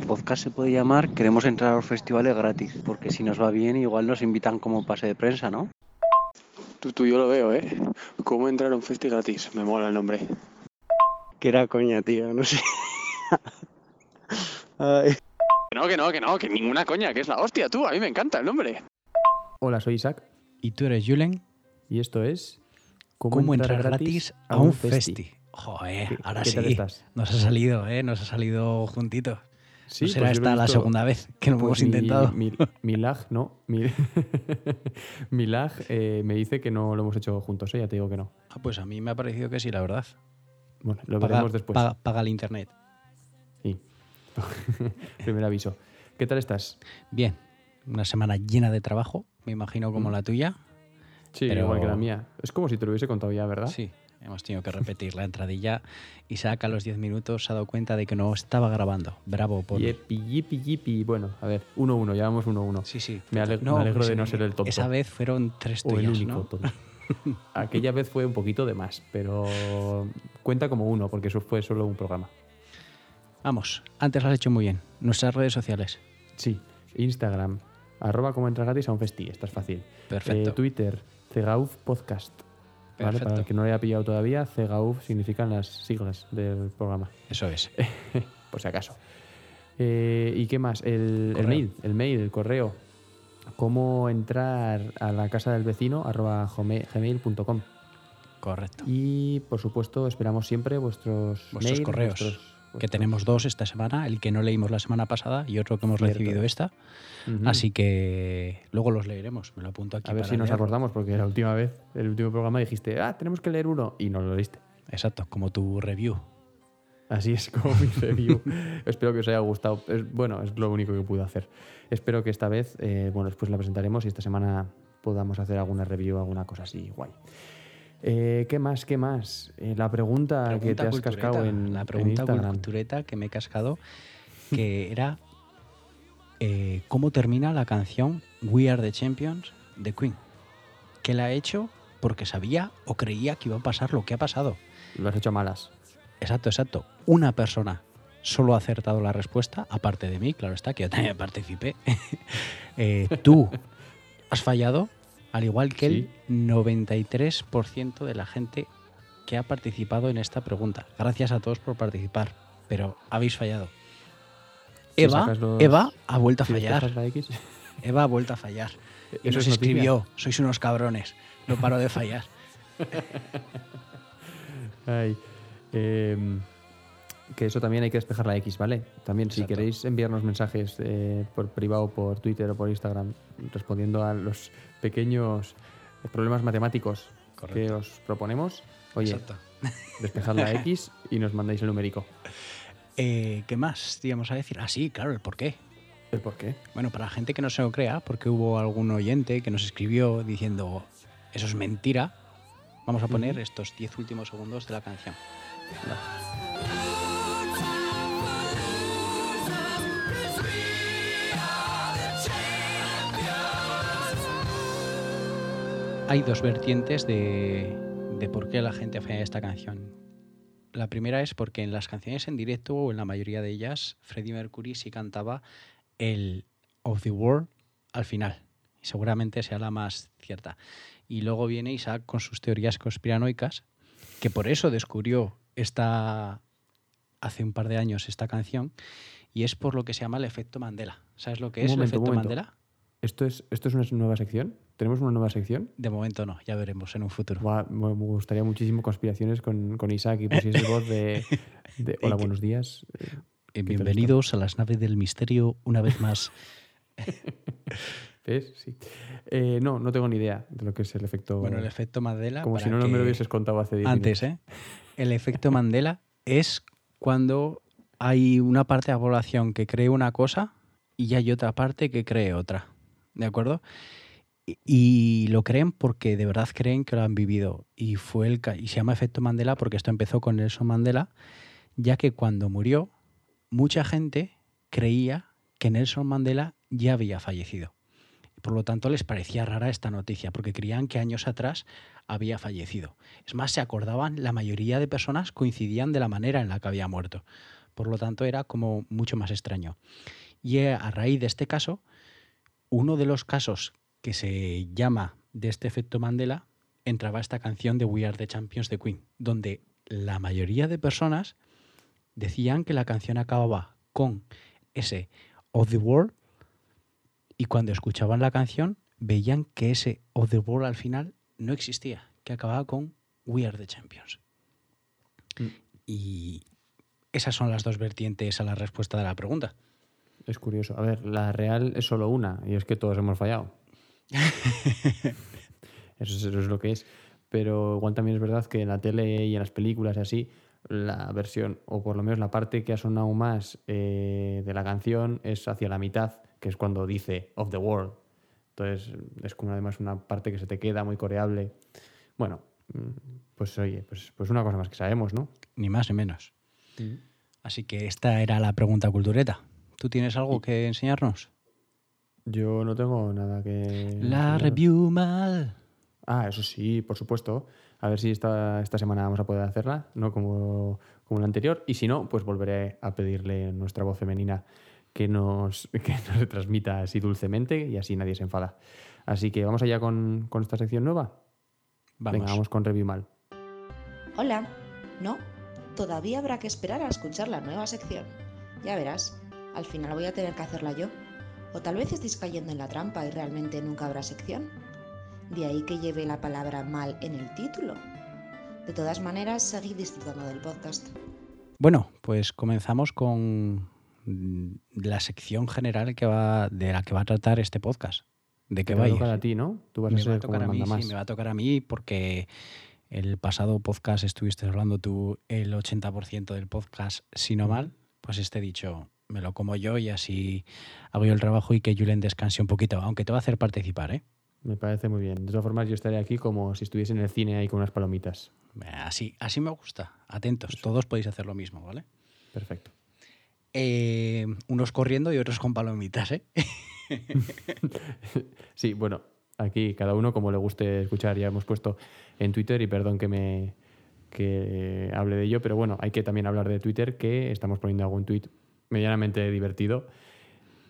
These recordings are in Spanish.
el podcast se puede llamar Queremos entrar a los festivales gratis, porque si nos va bien igual nos invitan como pase de prensa, ¿no? Tú, tú, yo lo veo, ¿eh? ¿Cómo entrar a un festi gratis? Me mola el nombre. Que era coña, tío, no sé. Ay. Que no, que no, que no, que ninguna coña, que es la hostia, tú. A mí me encanta el nombre. Hola, soy Isaac. Y tú eres Julen. Y esto es... ¿Cómo, entrar, gratis a un festi? Joder, ahora ¿Qué sí. tal estás? Nos ha salido, ¿eh? Nos ha salido juntito. Sí, ¿No será pues esta la segunda vez que lo Pues hemos mi- intentado? Mi, mi lag, no. Mi, mi lag eh, me dice que no lo hemos hecho juntos, ¿eh? ya te digo que no. Ah, pues a mí me ha parecido que sí, la verdad. Bueno, lo Paga, veremos después. paga- paga el internet. Sí. Primer aviso. ¿Qué tal estás? Bien, una semana llena de trabajo, me imagino como Mm. la tuya. Sí, Pero- igual que la mía. Es como si te lo hubiese contado ya, ¿verdad? Sí, hemos tenido que repetir la entradilla. Isaac a los 10 minutos se ha dado cuenta de que no estaba grabando. Bravo por... Yipi, yipi, yipi. Bueno, a ver, 1-1, ya vamos 1-1. Sí, sí. Me, ale- me alegro de ese- no ser el tonto. Esa vez fueron tres o el tuyas, único ¿no? Aquella vez fue un poquito de más, pero cuenta como uno, porque eso fue solo un programa. Vamos, antes lo has hecho muy bien. Nuestras redes sociales. Sí, Instagram, arroba como entrar gratis a un festi, esta es fácil. Perfecto. Eh, Twitter, Cegauf Podcast. Para el que no lo haya pillado todavía, Cegauf significan las siglas del programa, Eso es. por si acaso. Eh, ¿Y qué más? El, mail, el mail, el correo. Cómo entrar a la casa del vecino, arroba gmail.com. Correcto. Y por supuesto, esperamos siempre vuestros, Vuestros correos, vuestros- Que tenemos dos esta semana, el que no leímos la semana pasada y otro que hemos Cierto. recibido esta. Ujú. Así que luego los leeremos. Me lo apunto aquí. A ver para si nos acordamos, porque la última vez, el último programa dijiste, ah, tenemos que leer uno, y no lo leíste. Exacto, como tu review. Así es como mi review. Espero que os haya gustado. Es- bueno, es lo único que pude hacer. Espero que esta vez, eh, bueno, después la presentaremos y esta semana podamos hacer alguna review, alguna cosa así, guay. Eh, ¿Qué más? ¿Qué más? Eh, la pregunta, que te has cultureta, cascado en, La en pregunta Instagram. cultureta que me he cascado, que era eh, ¿cómo termina la canción We Are the Champions de Queen? Que la ha hecho porque sabía o creía que iba a pasar lo que ha pasado. Lo has hecho malas. Exacto, exacto. Una persona solo ha acertado la respuesta, aparte de mí, claro está, que yo también participé. Eh, tú has fallado, al igual que Sí. el 93% de la gente que ha participado en esta pregunta. Gracias a todos por participar, pero habéis fallado. Si Eva, los- Eva ha vuelto a Si fallar. Eva ha vuelto a fallar. Y eso nos es escribió, sois unos cabrones, no paro de fallar. Ay, em, que eso también hay que despejar la X, ¿vale? También si queréis enviarnos mensajes eh, por privado, por Twitter o por Instagram, respondiendo a los pequeños problemas matemáticos que os proponemos, oye, Exacto. despejad la X y nos mandáis el numérico. Eh, ¿Qué más íbamos a decir? Ah, sí, claro, el por qué. ¿El por qué? Bueno, para la gente que no se lo crea, porque hubo algún oyente que nos escribió diciendo eso es mentira, vamos a poner estos 10 últimos segundos de la canción. Hay dos vertientes de, de por qué la gente falla esta canción. La primera es porque en las canciones en directo o en la mayoría de ellas, Freddie Mercury sí cantaba el of the World al final. Y seguramente sea la más cierta. Y luego viene Isaac con sus teorías conspiranoicas, que por eso descubrió esta hace un par de años esta canción, y es por lo que se llama el efecto Mandela. ¿Sabes lo que Un es momento, el efecto. Mandela? ¿Esto es, ¿Esto es una nueva sección? ¿Tenemos una nueva sección? De momento no, ya veremos en un futuro. Buah, me gustaría muchísimo conspiraciones con, con Isaac y pusiese voz de, de hola, buenos días. Eh, bienvenidos a las naves del misterio una vez más. ¿Ves? Sí. Eh, no, no tengo ni idea de lo que es el efecto. Bueno, el efecto Mandela. Como si no, no me lo hubieses contado hace 10 Antes, minutos. ¿eh? El efecto Mandela es cuando hay una parte de la población que cree una cosa y hay otra parte que cree otra. ¿De acuerdo? Y, lo creen porque de verdad creen que lo han vivido. Y fue el y se llama efecto Mandela porque esto empezó con Nelson Mandela, ya que cuando murió, mucha gente creía que Nelson Mandela ya había fallecido. Por lo tanto, les parecía rara esta noticia, porque creían que años atrás había fallecido. Es más, se acordaban, la mayoría de personas coincidían de la manera en la que había muerto. por lo tanto era como mucho más extraño. Y eh, a raíz de este caso, uno de los casos que se llama de este efecto Mandela entraba esta canción de We Are the Champions de Queen, donde la mayoría de personas decían que la canción acababa con ese of the world y cuando escuchaban la canción veían que ese of the world al final no existía, que acababa con We Are the Champions. Mm. Y esas son las dos vertientes a la respuesta de la pregunta. Es curioso. A ver, la real es solo una y es que todos hemos fallado. eso, es, eso es lo que es. Pero igual también es verdad que en la tele y en las películas y así, la versión, o por lo menos la parte que ha sonado más eh, de la canción es hacia la mitad, que es cuando dice of the world. Entonces es como además una parte que se te queda muy coreable. Bueno, mm, pues oye, pues, pues una cosa más que sabemos, ¿no? Ni más ni menos. Así que esta era la pregunta cultureta. ¿Tú tienes algo que enseñarnos? Yo no tengo nada que... La review mal. Ah, eso sí, por supuesto. A ver si esta, esta semana vamos a poder hacerla, no como, como la anterior. Y si no, pues volveré a pedirle a nuestra voz femenina que nos, que nos retransmita así dulcemente y así nadie se enfada. Así que vamos allá con, con esta sección nueva. Vamos. Venga, vamos con Review Mal. Hola. No, todavía habrá que esperar a escuchar la nueva sección. Ya verás, al final voy a tener que hacerla yo. O tal vez estéis cayendo en la trampa y realmente nunca habrá sección. De ahí que lleve la palabra mal en el título. De todas maneras, seguid disfrutando del podcast. Bueno, pues comenzamos con la sección general que va, de la que va a tratar este podcast. ¿De qué va va a tocar a ti, ¿no? Tú vas me a va a ser como tocar a mí, mandamás. sí, me va a tocar a mí porque el pasado podcast estuviste hablando tú el 80% del podcast, si no mal, pues este dicho, me lo como yo y así hago yo el trabajo y que Julen descanse un poquito, aunque te va a hacer participar, ¿eh? Me parece muy bien. De todas formas, yo estaré aquí como si estuviese en el cine ahí con unas palomitas. Así, así me gusta. Atentos, todos podéis hacer lo mismo, ¿vale? Perfecto. Eh, unos corriendo y otros con palomitas, ¿eh? Sí, bueno, aquí cada uno como le guste escuchar. Ya hemos puesto en Twitter y perdón que me que hable de ello, pero bueno, hay que también hablar de Twitter que estamos poniendo algún tweet medianamente divertido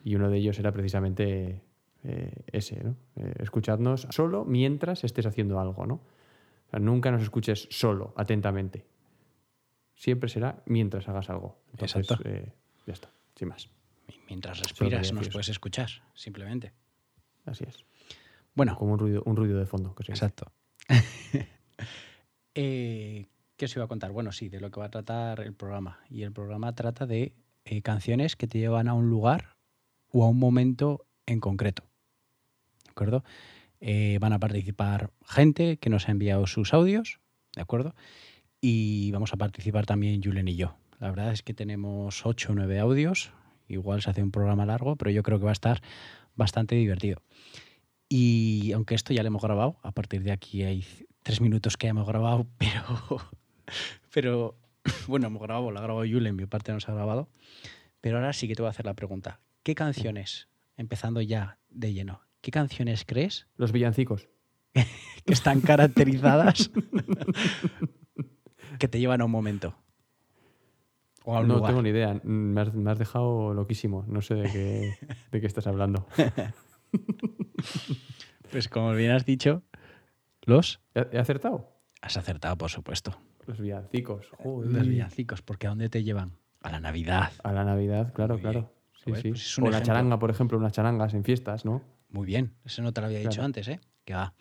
y uno de ellos era precisamente eh, ese, ¿no? Eh, escuchadnos solo mientras estés haciendo algo, ¿no? O sea, nunca nos escuches solo, atentamente. Siempre será mientras hagas algo. Entonces, Exacto. eh, ya está, sin más. Y Mientras respiras nos puedes escuchar, simplemente. Así es. Bueno, Como un ruido, un ruido de fondo. Que se. Exacto. ¿Qué os iba a contar? Bueno, sí, de lo que va a tratar el programa. Y el programa trata de eh, canciones que te llevan a un lugar o a un momento en concreto. ¿De acuerdo? Eh, van a participar gente que nos ha enviado sus audios, ¿de acuerdo? Y vamos a participar también Julen y yo. La verdad es que tenemos 8 o 9 audios. Igual se hace un programa largo, pero yo creo que va a estar bastante divertido. Y aunque esto ya lo hemos grabado, a partir de aquí hay tres minutos que ya hemos grabado, pero, pero bueno, hemos grabado, la ha grabado Julen, mi parte no se ha grabado. Pero ahora sí que te voy a hacer la pregunta. ¿Qué canciones, empezando ya de lleno, qué canciones crees Los villancicos. que están caracterizadas que te llevan a un momento? O a un No lugar? tengo ni idea. Me has, me has dejado loquísimo. No sé de qué, de qué estás hablando. Pues como bien has dicho, los ¿He he acertado? has acertado, por supuesto. Los villancicos. Joder. Los villancicos, porque ¿a dónde te llevan? A la Navidad. A la Navidad, claro, Muy claro. Sí, sí. pues o la charanga, por ejemplo, unas charangas en fiestas, ¿no? Muy bien, eso no te lo había dicho antes, ¿eh? Que va.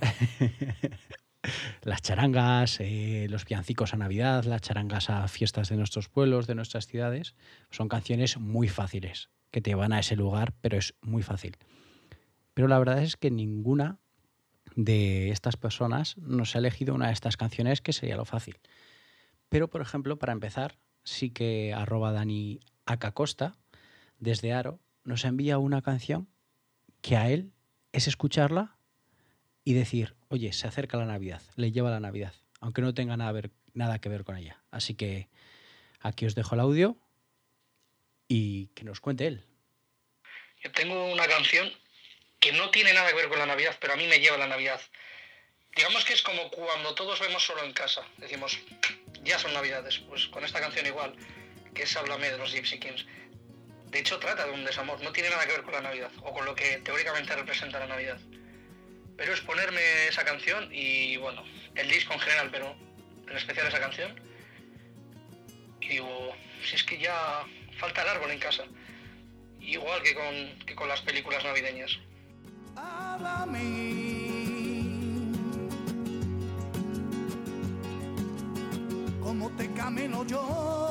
las charangas, eh, los villancicos a Navidad, las charangas a fiestas de nuestros pueblos, de nuestras ciudades, son canciones muy fáciles, que te van a ese lugar, pero es muy fácil. Pero la verdad es que ninguna de estas personas nos ha elegido una de estas canciones que sería lo fácil. Pero, por ejemplo, para empezar, sí que arroba Dani Acacosta, desde Aro, nos envía una canción que a él es escucharla y decir, oye, se acerca la Navidad, le lleva la Navidad, aunque no tenga nada, nada que ver con ella. Así que aquí os dejo el audio y que nos cuente él. Yo tengo una canción que no tiene nada que ver con la Navidad, pero a mí me lleva la Navidad. Digamos que es como cuando todos vemos solo en casa. Decimos, ya son Navidades. Pues con esta canción igual. que es Háblame de los Gypsy Kings. De hecho, trata de un desamor, no tiene nada que ver con la Navidad, o con lo que teóricamente representa la Navidad. Pero es ponerme esa canción y, bueno, el disco en general, pero en especial esa canción. Y digo, si es que ya falta el árbol en casa. Igual que con, que con las películas navideñas. Como te camino yo.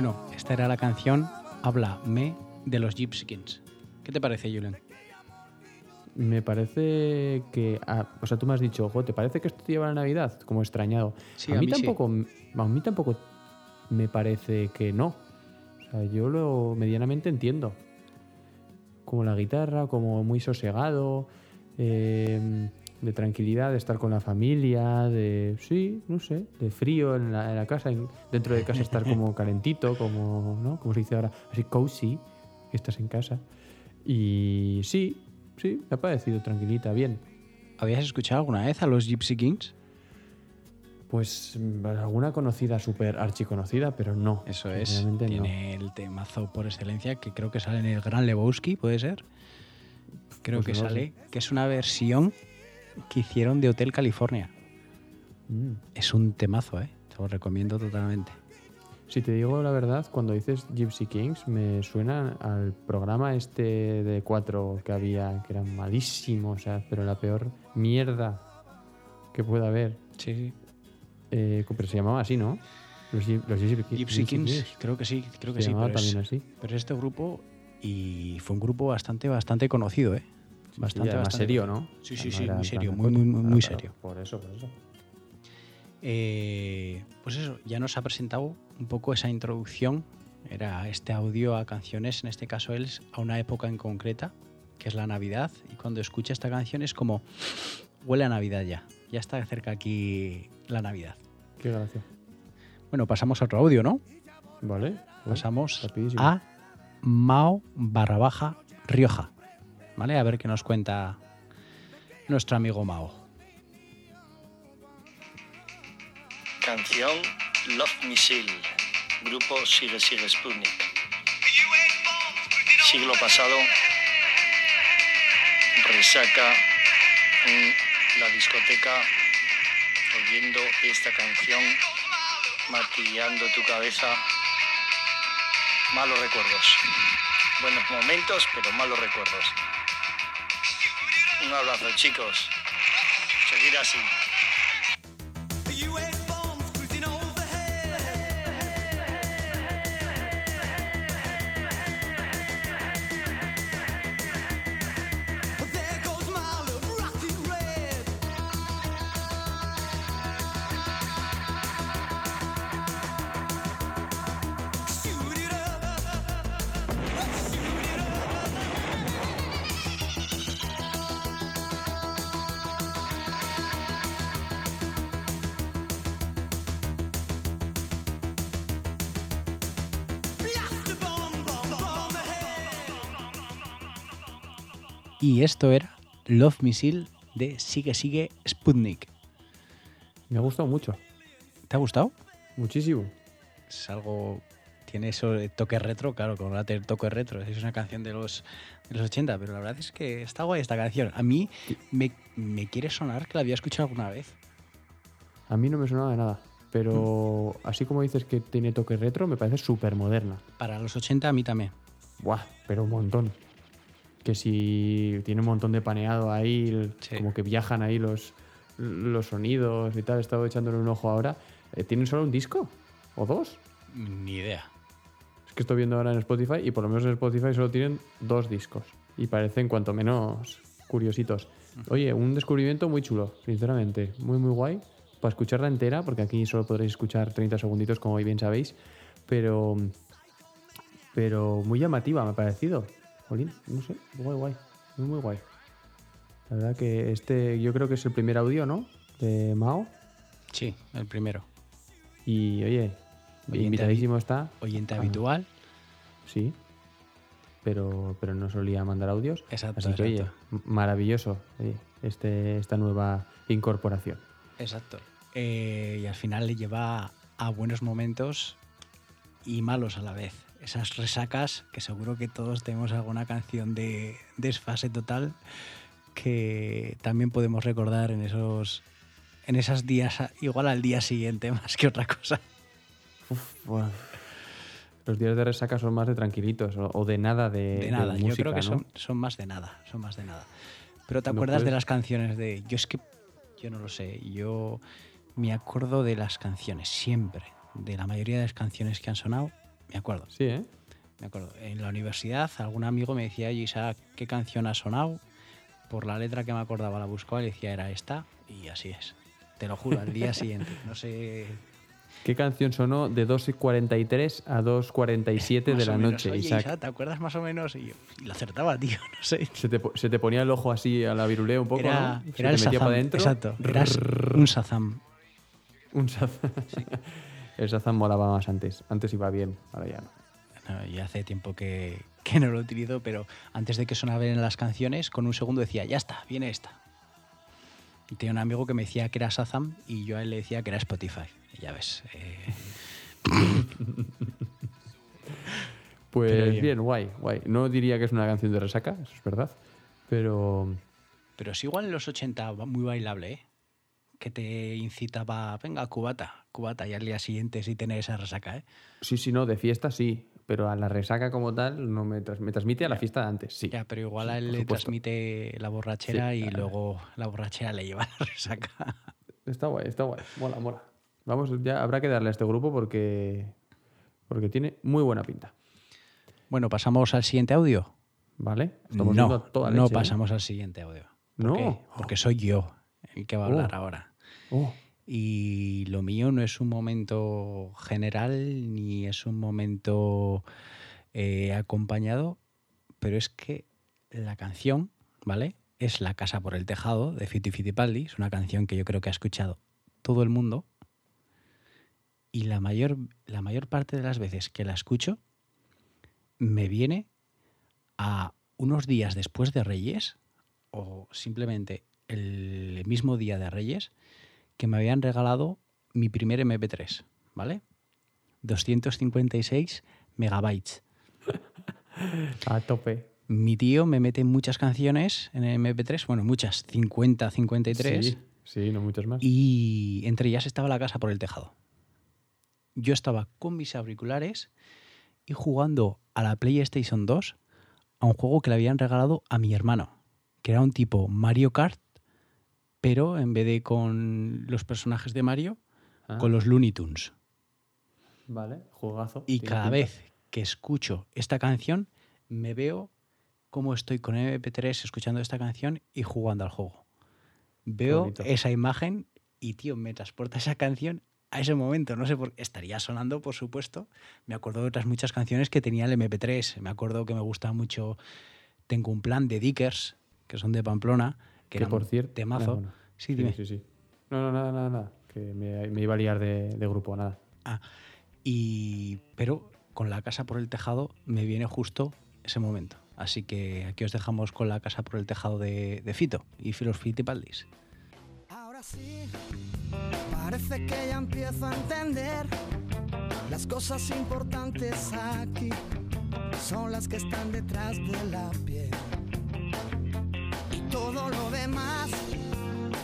Bueno, esta era la canción Háblame de los Gypsy Kings. ¿Qué te parece, Julian? Me parece que. ah, o sea, tú me has dicho, ojo, ¿te parece que esto te lleva a la Navidad? Como extrañado. Sí, a, a mí sí. tampoco, a mí tampoco me parece que no. O sea, yo lo medianamente entiendo. Como la guitarra, como muy sosegado, eh, de tranquilidad, de estar con la familia, de. Sí, no sé, de frío en la, en la casa, en- dentro de casa estar como calentito, como. ¿no? Como se dice ahora, así cozy, que estás en casa. Y sí, sí, me ha parecido tranquilita, bien. ¿Habías escuchado alguna vez a los Gypsy Kings? Pues mm, alguna conocida, súper archiconocida, pero no. Eso es. Realmente no. Tiene el temazo por excelencia que creo que sale en el Gran Lebowski, ¿puede ser? Creo Pues que no sale, que es una versión que hicieron de Hotel California. Mm. Es un temazo, ¿eh? Te lo recomiendo totalmente. Si te digo la verdad, cuando dices Gypsy Kings, me suena al programa este de cuatro que había, que era malísimo, o sea, pero la peor mierda que pueda haber. Sí, sí. Eh, pero se llamaba así, ¿no? Los, Gyp- los Gypsy, Ki- Gypsy Kings, creo que sí, creo que Se sí. llamaba Pero es, también así. pero es este grupo y fue un grupo bastante, bastante conocido, ¿eh? Bastante, bastante serio. ¿no? Sí, sí, sí, muy serio, muy, muy, muy, serio. Por eso, por eso. Eh, pues eso, ya nos ha presentado un poco esa introducción. Era este audio a canciones, en este caso él, a una época en concreta, que es la Navidad. Y cuando escucha esta canción es como, huele a Navidad ya. Ya está cerca aquí la Navidad. Qué gracia. Bueno, pasamos a otro audio, ¿no? Vale. Pasamos rapidísimo. a Mao barra baja Rioja. ¿Vale? A ver qué nos cuenta nuestro amigo Mao. Canción Love Missile, grupo Sigue Sigue Sputnik. Siglo pasado, resaca en la discoteca oyendo esta canción, martillando tu cabeza. Malos recuerdos. Buenos momentos, pero malos recuerdos. Un abrazo, chicos. Seguir así. Y esto era Love Missile de Sigue Sigue Sputnik. Me ha gustado mucho. ¿Te ha gustado? Muchísimo. Es algo. Tiene eso de toque retro, claro, como la toque retro. Es una canción de los, de los 80, pero la verdad es que está guay esta canción. A mí me, me quiere sonar que la había escuchado alguna vez. A mí no me sonaba de nada. Pero así como dices que tiene toque retro, me parece súper moderna. Para los 80 a mí también. Buah, pero un montón. Que si tiene un montón de paneado ahí, Sí. como que viajan ahí los, los sonidos y tal. He estado echándole un ojo ahora. Eh, ¿Tienen solo un disco? ¿O dos? Ni idea. Es que estoy viendo ahora en Spotify y por lo menos en Spotify solo tienen dos discos. Y parecen cuanto menos curiositos. Oye, un descubrimiento muy chulo, sinceramente. Muy, muy guay. Para escucharla entera, porque aquí solo podréis escuchar 30 segunditos, como bien sabéis. pero pero muy llamativa me ha parecido. Jolín, no sé, guay, guay, muy, muy guay. La verdad que este, yo creo que es el primer audio, ¿no? De Mao. Sí, el primero. Y oye, Oyente invitadísimo está. Oyente Ah, habitual. Sí. Pero, pero no solía mandar audios. Exacto, Así que, oye, exacto. m- maravilloso oye, este, esta nueva incorporación. Exacto. Eh, y al final le lleva a buenos momentos y malos a la vez. Esas resacas que seguro que todos tenemos alguna canción de desfase total que también podemos recordar en esos en esos días igual al día siguiente más que otra cosa. Uf, buah. Los días de resaca son más de tranquilitos o, de nada de, De de nada, yo creo que ¿no? son, son más de nada, son más de nada. Pero ¿te No acuerdas de las canciones de... Yo es que, yo no lo sé, yo me acuerdo de las canciones, siempre. De la mayoría de las canciones que han sonado, me acuerdo. Sí, ¿eh? Me acuerdo. En la universidad algún amigo me decía, oye Isaac, ¿qué canción ha sonado? Por la letra que me acordaba la buscaba y decía, era esta, y así es. Te lo juro, al día siguiente. No sé... ¿Qué canción sonó de 2.43 a 2.47 de la menos, noche, Oye, Isaac? ¿te acuerdas más o menos? Y, yo, y lo acertaba, tío, no sé. Se te, po- se te ponía el ojo así a la virulea un poco, Era, ¿no? Se era te el metía Shazam, para adentro. exacto. Era un Shazam. Un Shazam. el Shazam molaba más antes. Antes iba bien, ahora ya no. No, ya hace tiempo que, que no lo utilizo, pero antes de que sonaran las canciones, con un segundo decía, ya está, viene esta. Y tenía un amigo que me decía que era Shazam y yo a él le decía que era Spotify. Y ya ves. eh, Pues bien. bien. guay, guay. No diría que es una canción de resaca, eso es verdad. Pero pero es igual en los 80 va muy bailable, ¿eh? Que te incitaba, venga, cubata, cubata, y al día siguiente sí tener esa resaca, ¿eh? sí, sí, no, de fiesta sí. Pero a la resaca como tal no me, tras- me transmite a la fiesta de antes, sí. Ya, pero igual a él le transmite la borrachera Sí, y luego la borrachera le lleva a la resaca. Está guay, está guay. Mola, mola. Vamos, ya habrá que darle a este grupo porque, porque tiene muy buena pinta. Bueno, pasamos al siguiente audio. ¿Vale? Estamos no, no ¿eh? pasamos al siguiente audio. ¿Por No. qué? Porque soy yo el que va a hablar Oh. ahora. Oh, Y lo mío no es un momento general ni es un momento eh, acompañado, pero es que la canción, ¿vale? Es La Casa por el Tejado de Fiti Fitipaldi. Es una canción que yo creo que ha escuchado todo el mundo. Y la mayor, la mayor parte de las veces que la escucho me viene a unos días después de Reyes o simplemente el mismo día de Reyes que me habían regalado mi primer MP3, ¿vale? 256 megabytes. a tope. Mi tío me mete muchas canciones en el MP3, bueno, muchas, 50, 53, Sí, sí, no muchos más. y entre ellas estaba la casa por el tejado. Yo estaba con mis auriculares y jugando a la PlayStation 2 a un juego que le habían regalado a mi hermano, que era un tipo Mario Kart, pero en vez de con los personajes de Mario, Ah, con los Looney Tunes. Vale, jugazo. Y cada pinta. vez que escucho esta canción, me veo cómo estoy con MP3 escuchando esta canción y jugando al juego. Veo bonito. esa imagen y, tío, me transporta esa canción a ese momento. No sé por qué. Estaría sonando, por supuesto. Me acuerdo de otras muchas canciones que tenía el MP3. Me acuerdo que me gusta mucho Tengo un plan de Dickers, que son de Pamplona, que, Que por cierto. temazo. bueno. Sí, dime. Sí, sí. No, no, nada, nada, nada. Que me, me iba a liar de, de grupo, nada. Ah, y, pero con la casa por el tejado me viene justo ese momento. Así que aquí os dejamos con la casa por el tejado de, de Fito y Filos Fitipaldis. Ahora sí, parece que ya empiezo a entender las cosas importantes aquí son las que están detrás de la piel. Todo lo demás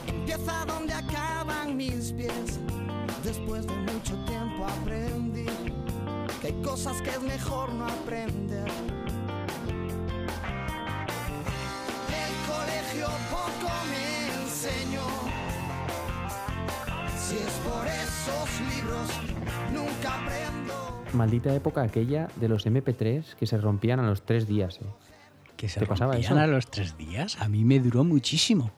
empieza donde acaban mis pies. Después de mucho tiempo aprendí que hay cosas que es mejor no aprender. El colegio poco me enseñó. Si es por esos libros, nunca aprendo. Maldita época aquella de los MP3 que se rompían a los tres días. eh. ¿Que se ¿Te pasaba eso? a los tres días? A mí me duró muchísimo.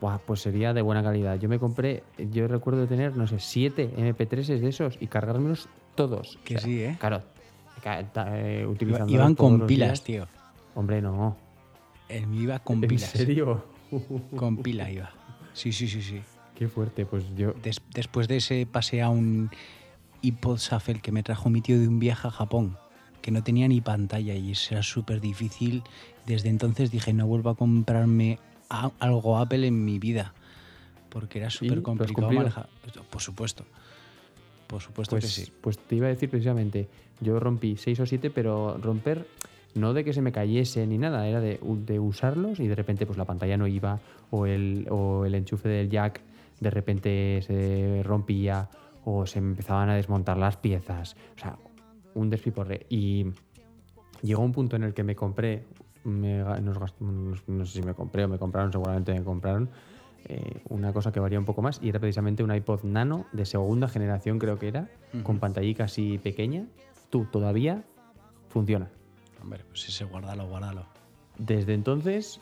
Buah, pues sería de buena calidad. Yo me compré, yo recuerdo tener, no sé, siete MP3 de esos y cargármelos Todos. Que sí, ¿eh? Claro. eh, utilizándolos Iban con pilas, días. tío. Hombre, no. El mío iba con ¿En pilas. serio? Con pila iba. Sí, sí, sí, sí. Qué fuerte, pues yo. Des- después de ese pasé a un iPod Shuffle que me trajo mi tío de un viaje a Japón, que no tenía ni pantalla y eso era súper difícil. Desde entonces dije, no vuelvo a comprarme a- algo Apple en mi vida, porque era súper ¿lo has complicado manejar. Por supuesto. Por supuesto Pues, que sí. pues te iba a decir precisamente, yo rompí 6 o 7, pero romper no de que se me cayese ni nada, era de, de usarlos y de repente pues la pantalla no iba o el, o el enchufe del jack de repente se rompía o se empezaban a desmontar las piezas. O sea, un despiporre. Y llegó un punto en el que me compré, me nos no sé si me compré o me compraron, seguramente me compraron, eh, una cosa que varía un poco más y era precisamente un iPod Nano de segunda generación, creo que era, con pantallita así pequeña. Tú todavía funciona. Hombre, pues ese guárdalo, guárdalo. Desde entonces,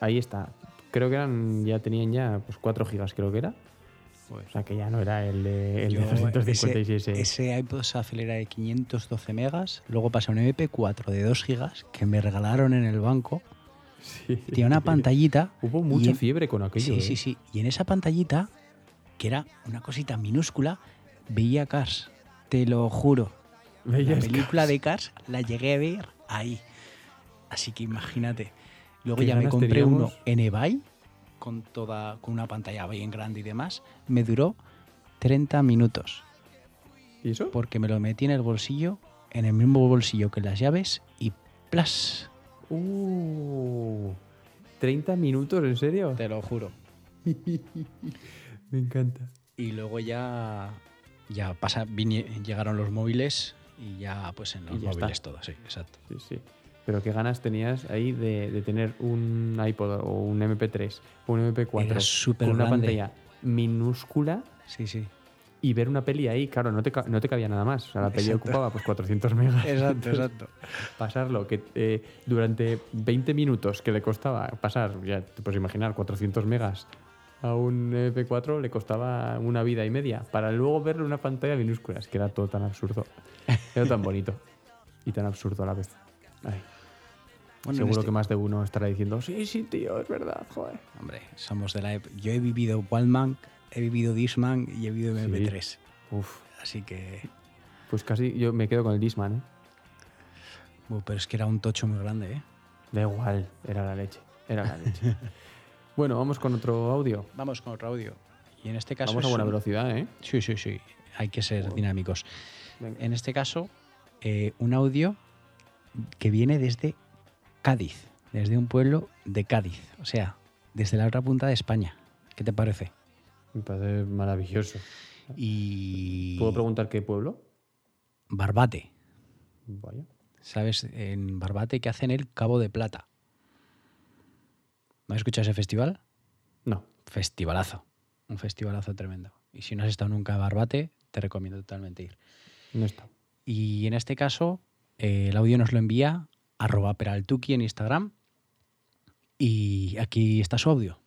ahí está. Creo que eran, ya tenían ya pues 4 gigas, creo que era. O sea que ya no era el de, el de Yo, 256. ese, ese iPod Shuffle era de 512 megas, luego pasé a un MP4 de 2 gigas que me regalaron en el banco. Sí. Tenía una pantallita. Hubo mucha en- fiebre con aquello. Sí, ¿eh? sí, sí. Y en esa pantallita, que era una cosita minúscula, veía Cars. Te lo juro. La película de Cars la llegué a ver ahí. Así que imagínate. Luego ya me compré teníamos. uno en eBay con toda con una pantalla bien grande y demás. Me duró 30 minutos ¿Y eso? porque me lo metí en el bolsillo, en el mismo bolsillo que las llaves y ¡plas! Uh, 30 minutos, ¿en serio? Te lo juro. Me encanta. Y luego ya ya pasa, vine- llegaron los móviles y ya pues en los móviles está. todo, sí, exacto. Sí, sí. Pero qué ganas tenías ahí de, de tener un iPod o un MP3 o un MP4 Era súper con una grande. pantalla minúscula Sí, sí. y ver una peli ahí, claro, no te, no te cabía nada más. O sea, la peli Exacto. ocupaba pues 400 megas. Exacto, exacto. Pasarlo, que eh, durante 20 minutos que le costaba pasar, ya te puedes imaginar, 400 megas a un MP4 le costaba una vida y media para luego verlo en una pantalla minúscula. Es que era todo tan absurdo. Era tan bonito y tan absurdo a la vez. Ay, Bueno, en seguro este- que más de uno estará diciendo, sí, sí, tío, es verdad, joder. Hombre, somos de la Yo he vivido Wallman, he vivido Disman y he vivido Sí. MP3. Uf, Así que. pues casi yo me quedo con el Disman, ¿eh? Pero es que era un tocho muy grande, ¿eh? Da igual, era la leche, era la leche. bueno, vamos con otro audio. Vamos con otro audio. Y en este caso. Vamos a buena un- velocidad, ¿eh? Sí, sí, sí. Hay que ser dinámicos. Venga. En este caso, eh, un audio que viene desde Cádiz, desde un pueblo de Cádiz, o sea, desde la otra punta de España. ¿Qué te parece? Me parece maravilloso. Y ¿Puedo preguntar qué pueblo? Barbate, Vaya. ¿sabes? En Barbate que hacen el Cabo de Plata. ¿Has escuchado ese festival? No. Festivalazo, un festivalazo tremendo. Y si no has estado nunca en Barbate, te recomiendo totalmente ir. No está. Y en este caso, eh, el audio nos lo envía arroba peraltuki en Instagram. Y aquí está su audio.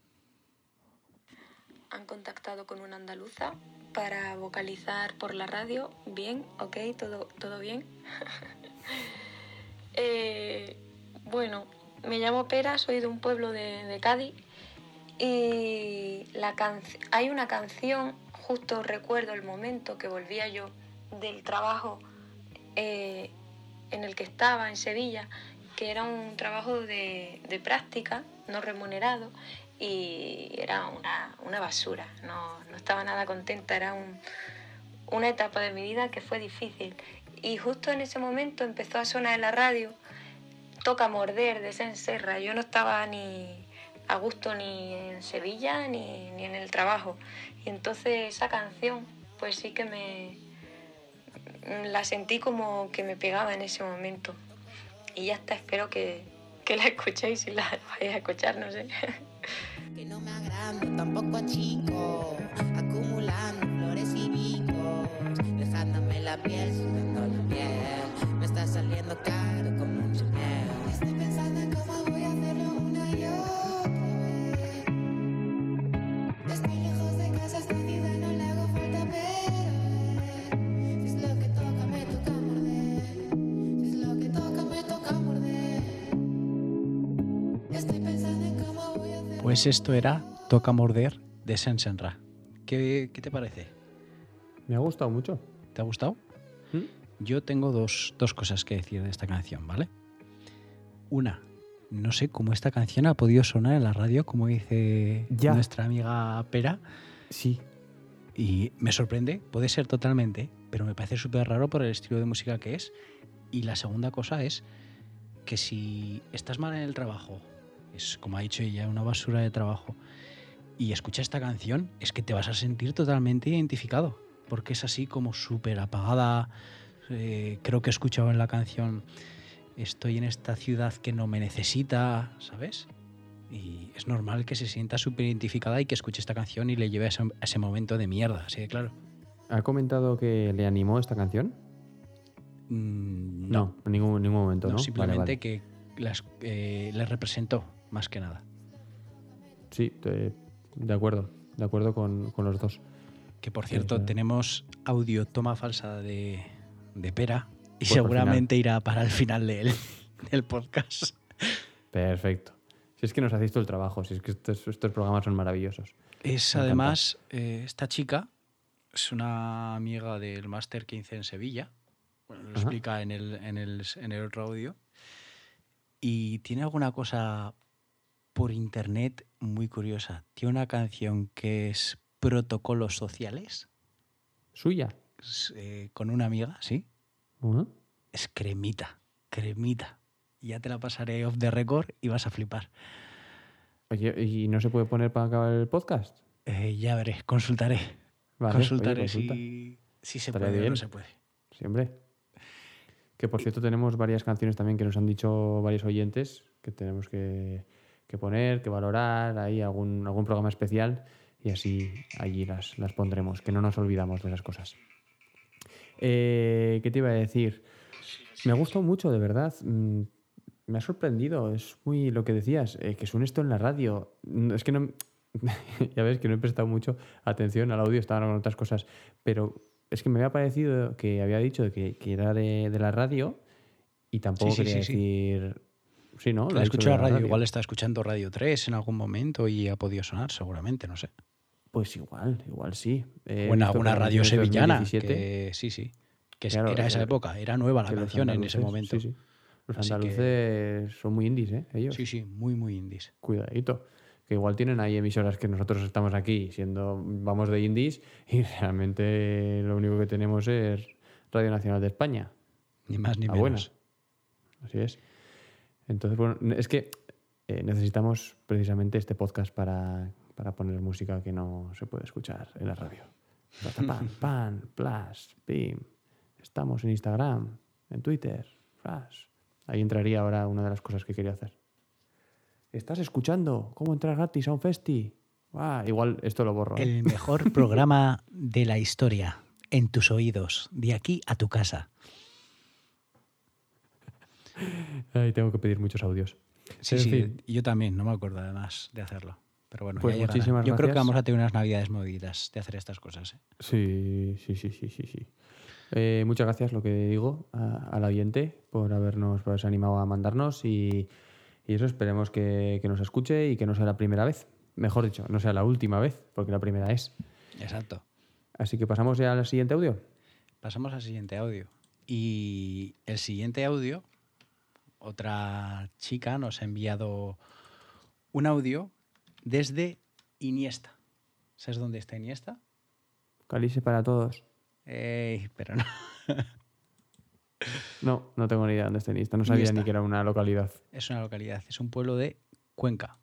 Han contactado con una andaluza para vocalizar por la radio. Bien, ok, todo, todo bien. Eh, bueno, me llamo Pera, soy de un pueblo de, Cádiz y la canc- hay una canción, justo recuerdo el momento que volvía yo del trabajo eh, en el que estaba en Sevilla, que era un trabajo de, de práctica, no remunerado, y era una, una basura, no, no estaba nada contenta, era un- una etapa de mi vida que fue difícil. Y justo en ese momento empezó a sonar en la radio Toca Morder de Sen Serra. Yo no estaba ni a gusto ni en Sevilla ni, ni en el trabajo. Y entonces esa canción, pues sí que me la sentí como que me pegaba en ese momento. Y ya está, espero que, que la escuchéis y la vayáis a escuchar, no sé. Que no me agrando, tampoco chico, acumulando flores y bicos, dejándome la piel, sudando la piel. Me está saliendo caro Pues esto era Toca Morder de Sensenra. ¿Qué, ¿Qué te parece? Me ha gustado mucho. ¿Te ha gustado? ¿Mm? Yo tengo dos, dos cosas que decir de esta canción, ¿vale? Una, no sé cómo esta canción ha podido sonar en la radio, como dice Ya. nuestra amiga Pera. Sí. Y me sorprende, puede ser totalmente, pero me parece súper raro por el estilo de música que es. Y la segunda cosa es que si estás mal en el trabajo, es como ha dicho ella, una basura de trabajo, y escuchas esta canción, es que te vas a sentir totalmente identificado, porque es así como súper apagada. Eh, creo que he escuchado en la canción, estoy en esta ciudad que no me necesita, ¿sabes? Y es normal que se sienta súper identificada y que escuche esta canción y le lleve a ese, a ese momento de mierda, así de claro. ¿Ha comentado que le animó esta canción? Mm, No, en ningún, ningún momento, no, ¿no? simplemente Vale, vale. que las, eh, les representó, más que nada. Sí, de acuerdo. De acuerdo con, con los dos. Que por cierto, sea- tenemos audio toma falsa de, de Pera y Pues seguramente irá para el final del, del podcast. Perfecto. Si es que nos hacéis todo el trabajo, si es que estos, estos programas son maravillosos. Es Me además, eh, esta chica es una amiga del Máster 15 en Sevilla. Bueno, lo Ajá. explica en el, en, el, en el otro audio. Y tiene alguna cosa por internet muy curiosa. Tiene una canción que es Protocolos Sociales. ¿Suya? Eh, con una amiga, ¿sí? Ujú. Es cremita, cremita. Ya te la pasaré off the record y vas a flipar. Oye, ¿y no se puede poner para acabar el podcast? Eh, ya veré, consultaré. Vale, consultaré oye, consulta. si, si se puede o no se puede. Siempre. Que por cierto tenemos varias canciones también que nos han dicho varios oyentes que tenemos que, que poner, que valorar, ahí algún, algún programa especial y así allí las, las pondremos, que no nos olvidamos de esas cosas. Eh, ¿Qué te iba a decir? Me ha gustado mucho, de verdad. Mm, Me ha sorprendido. Es muy lo que decías, eh, que suene esto en la radio. Mm, Es que no. ya ves que no he prestado mucho atención al audio, estaban con otras cosas. Pero es que me había parecido que había dicho que, que era de, de la radio y tampoco sí, quería sí, sí. decir. Sí, ¿no? La ha dicho escuchó de la radio, igual está escuchando Radio 3 en algún momento y ha podido sonar, seguramente, no sé. Pues igual, igual sí. Eh, o en alguna radio sevillana. 2017, Que, sí, sí. Que Claro, era esa eh, época, era nueva la canción en ese momento. Sí, sí. Los Así que- andaluces son muy indies, ¿eh? Ellos. Sí, sí, muy, muy indies. Cuidadito. Que igual tienen ahí emisoras que nosotros estamos aquí siendo, vamos de indies y realmente lo único que tenemos es Radio Nacional de España. Ni más ni menos. buena. Así es. Entonces, bueno, es que eh, necesitamos precisamente este podcast para, para poner música que no se puede escuchar en la radio. Pan, pan, plas, pim. Estamos en Instagram, en Twitter, flash. Ahí entraría ahora una de las cosas que quería hacer. ¿Estás escuchando? ¿Cómo entrar gratis a un festi? Ah, igual esto lo borro. ¿eh? El mejor programa de la historia en tus oídos, de aquí a tu casa. Ay, tengo que pedir muchos audios. Sí, En sí, y yo también, no me acuerdo además de hacerlo. Pero bueno, Pues ya muchísimas yo creo que vamos a tener unas navidades movidas de hacer estas cosas. ¿eh? Sí, sí, sí, sí, sí, sí. Eh, muchas gracias, lo que digo, al oyente por habernos por haberse animado a mandarnos y, y eso esperemos que, que nos escuche y que no sea la primera vez. Mejor dicho, no sea la última vez, porque la primera es. Exacto. Así que pasamos ya al siguiente audio. Pasamos al siguiente audio. Y el siguiente audio, otra chica nos ha enviado un audio desde Iniesta. ¿Sabes dónde está Iniesta? Calice para todos. Ey, pero no. No, no tengo ni idea dónde está Iniesta. No sabía Iniesta. ni que era una localidad. Es una localidad, es un pueblo de Cuenca.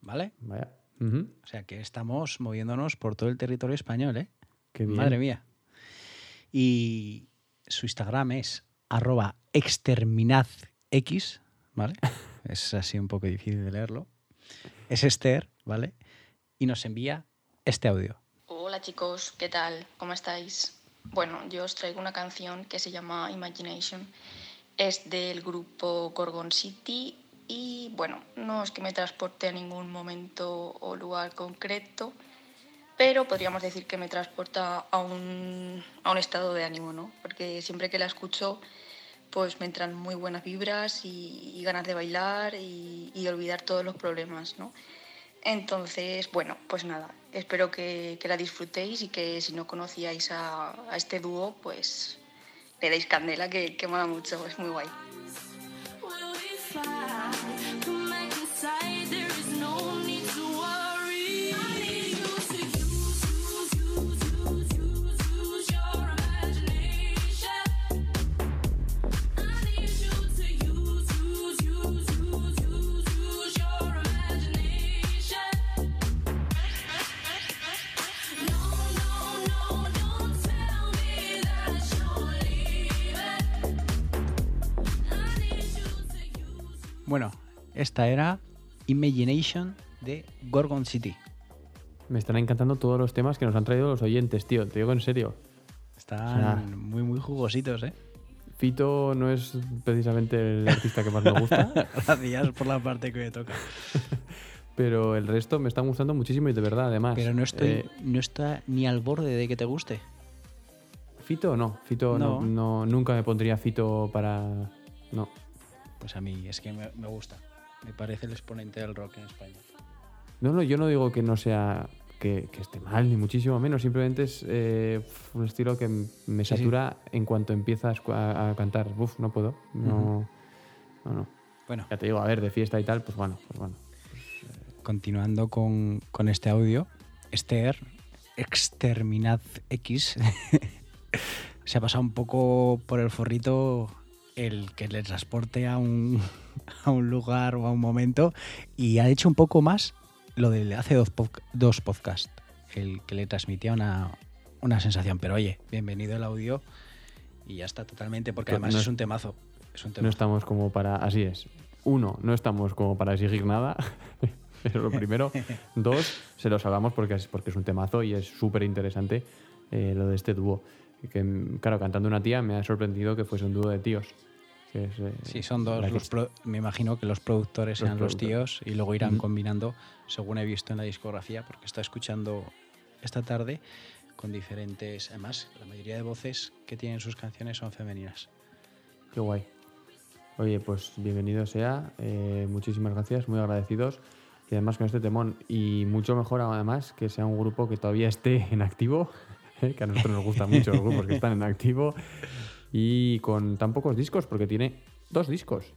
¿Vale? Vaya. O sea que estamos moviéndonos por todo el territorio español, ¿eh? Qué bien. Madre mía. Y su Instagram es arroba exterminazx, ¿vale? es así un poco difícil de leerlo. Es Esther, ¿vale? Y nos envía este audio. Hola chicos, ¿qué tal? ¿Cómo estáis? Bueno, yo os traigo una canción que se llama Imagination. Es del grupo Gorgon City y bueno, no es que me transporte a ningún momento o lugar concreto, pero podríamos decir que me transporta a un, a un estado de ánimo, ¿no? Porque siempre que la escucho, pues me entran muy buenas vibras y, ganas de bailar y, olvidar todos los problemas, ¿no? Entonces, bueno, pues nada, espero que, que la disfrutéis y que si no conocíais a, a este dúo, pues le deis candela, que, que mola mucho, es muy guay. Bueno, esta era Imagination de Gorgon City. Me están encantando todos los temas que nos han traído los oyentes, tío. Te digo en serio. Están O sea, muy, muy jugositos, ¿eh? Fito no es precisamente el artista que más me gusta, Gracias por la parte que me toca. pero el resto me están gustando muchísimo y de verdad, además. Pero no estoy, Eh, no está ni al borde de que te guste. Fito no, Fito no. No. no, nunca me pondría Fito para. No. Pues a mí es que me, me gusta. Me parece el exponente del rock en España. No, no, yo no digo que no sea. Que, que esté mal, ni muchísimo menos. Simplemente es eh, un estilo que me Sí, sí. satura en cuanto empiezas a, a cantar. Uf, no puedo. No, no, no. Bueno. Ya te digo, a ver, de fiesta y tal, pues bueno, pues bueno. Continuando con, con este audio, Esther, Exterminad X, se ha pasado un poco por el forrito el que le transporte a un, a un lugar o a un momento y ha hecho un poco más lo de hace dos, dos podcasts, el que le transmitía una, una sensación. Pero oye, bienvenido el audio y ya está totalmente, porque Pero además no es un temazo. Es un No temazo. estamos como para. Así es. Uno, no estamos como para exigir nada. Eso es lo primero. Dos, se los hablamos porque es, porque es un temazo y es súper interesante eh, lo de este dúo. Que, claro, cantando una tía me ha sorprendido que fuese un dúo de tíos. Que es, eh, Sí, son dos. los pro- me imagino que los productores Los sean los tíos y luego irán Ujú. combinando, según he visto en la discografía, porque está escuchando esta tarde con diferentes. Además, la mayoría de voces que tienen sus canciones son femeninas. Qué guay. Oye, pues bienvenido sea. eh, muchísimas gracias, muy agradecidos. Y además con este temón. Y mucho mejor además que sea un grupo que todavía esté en activo. eh, que a nosotros nos gustan mucho los grupos que están en activo. Y con tan pocos discos, porque tiene dos discos.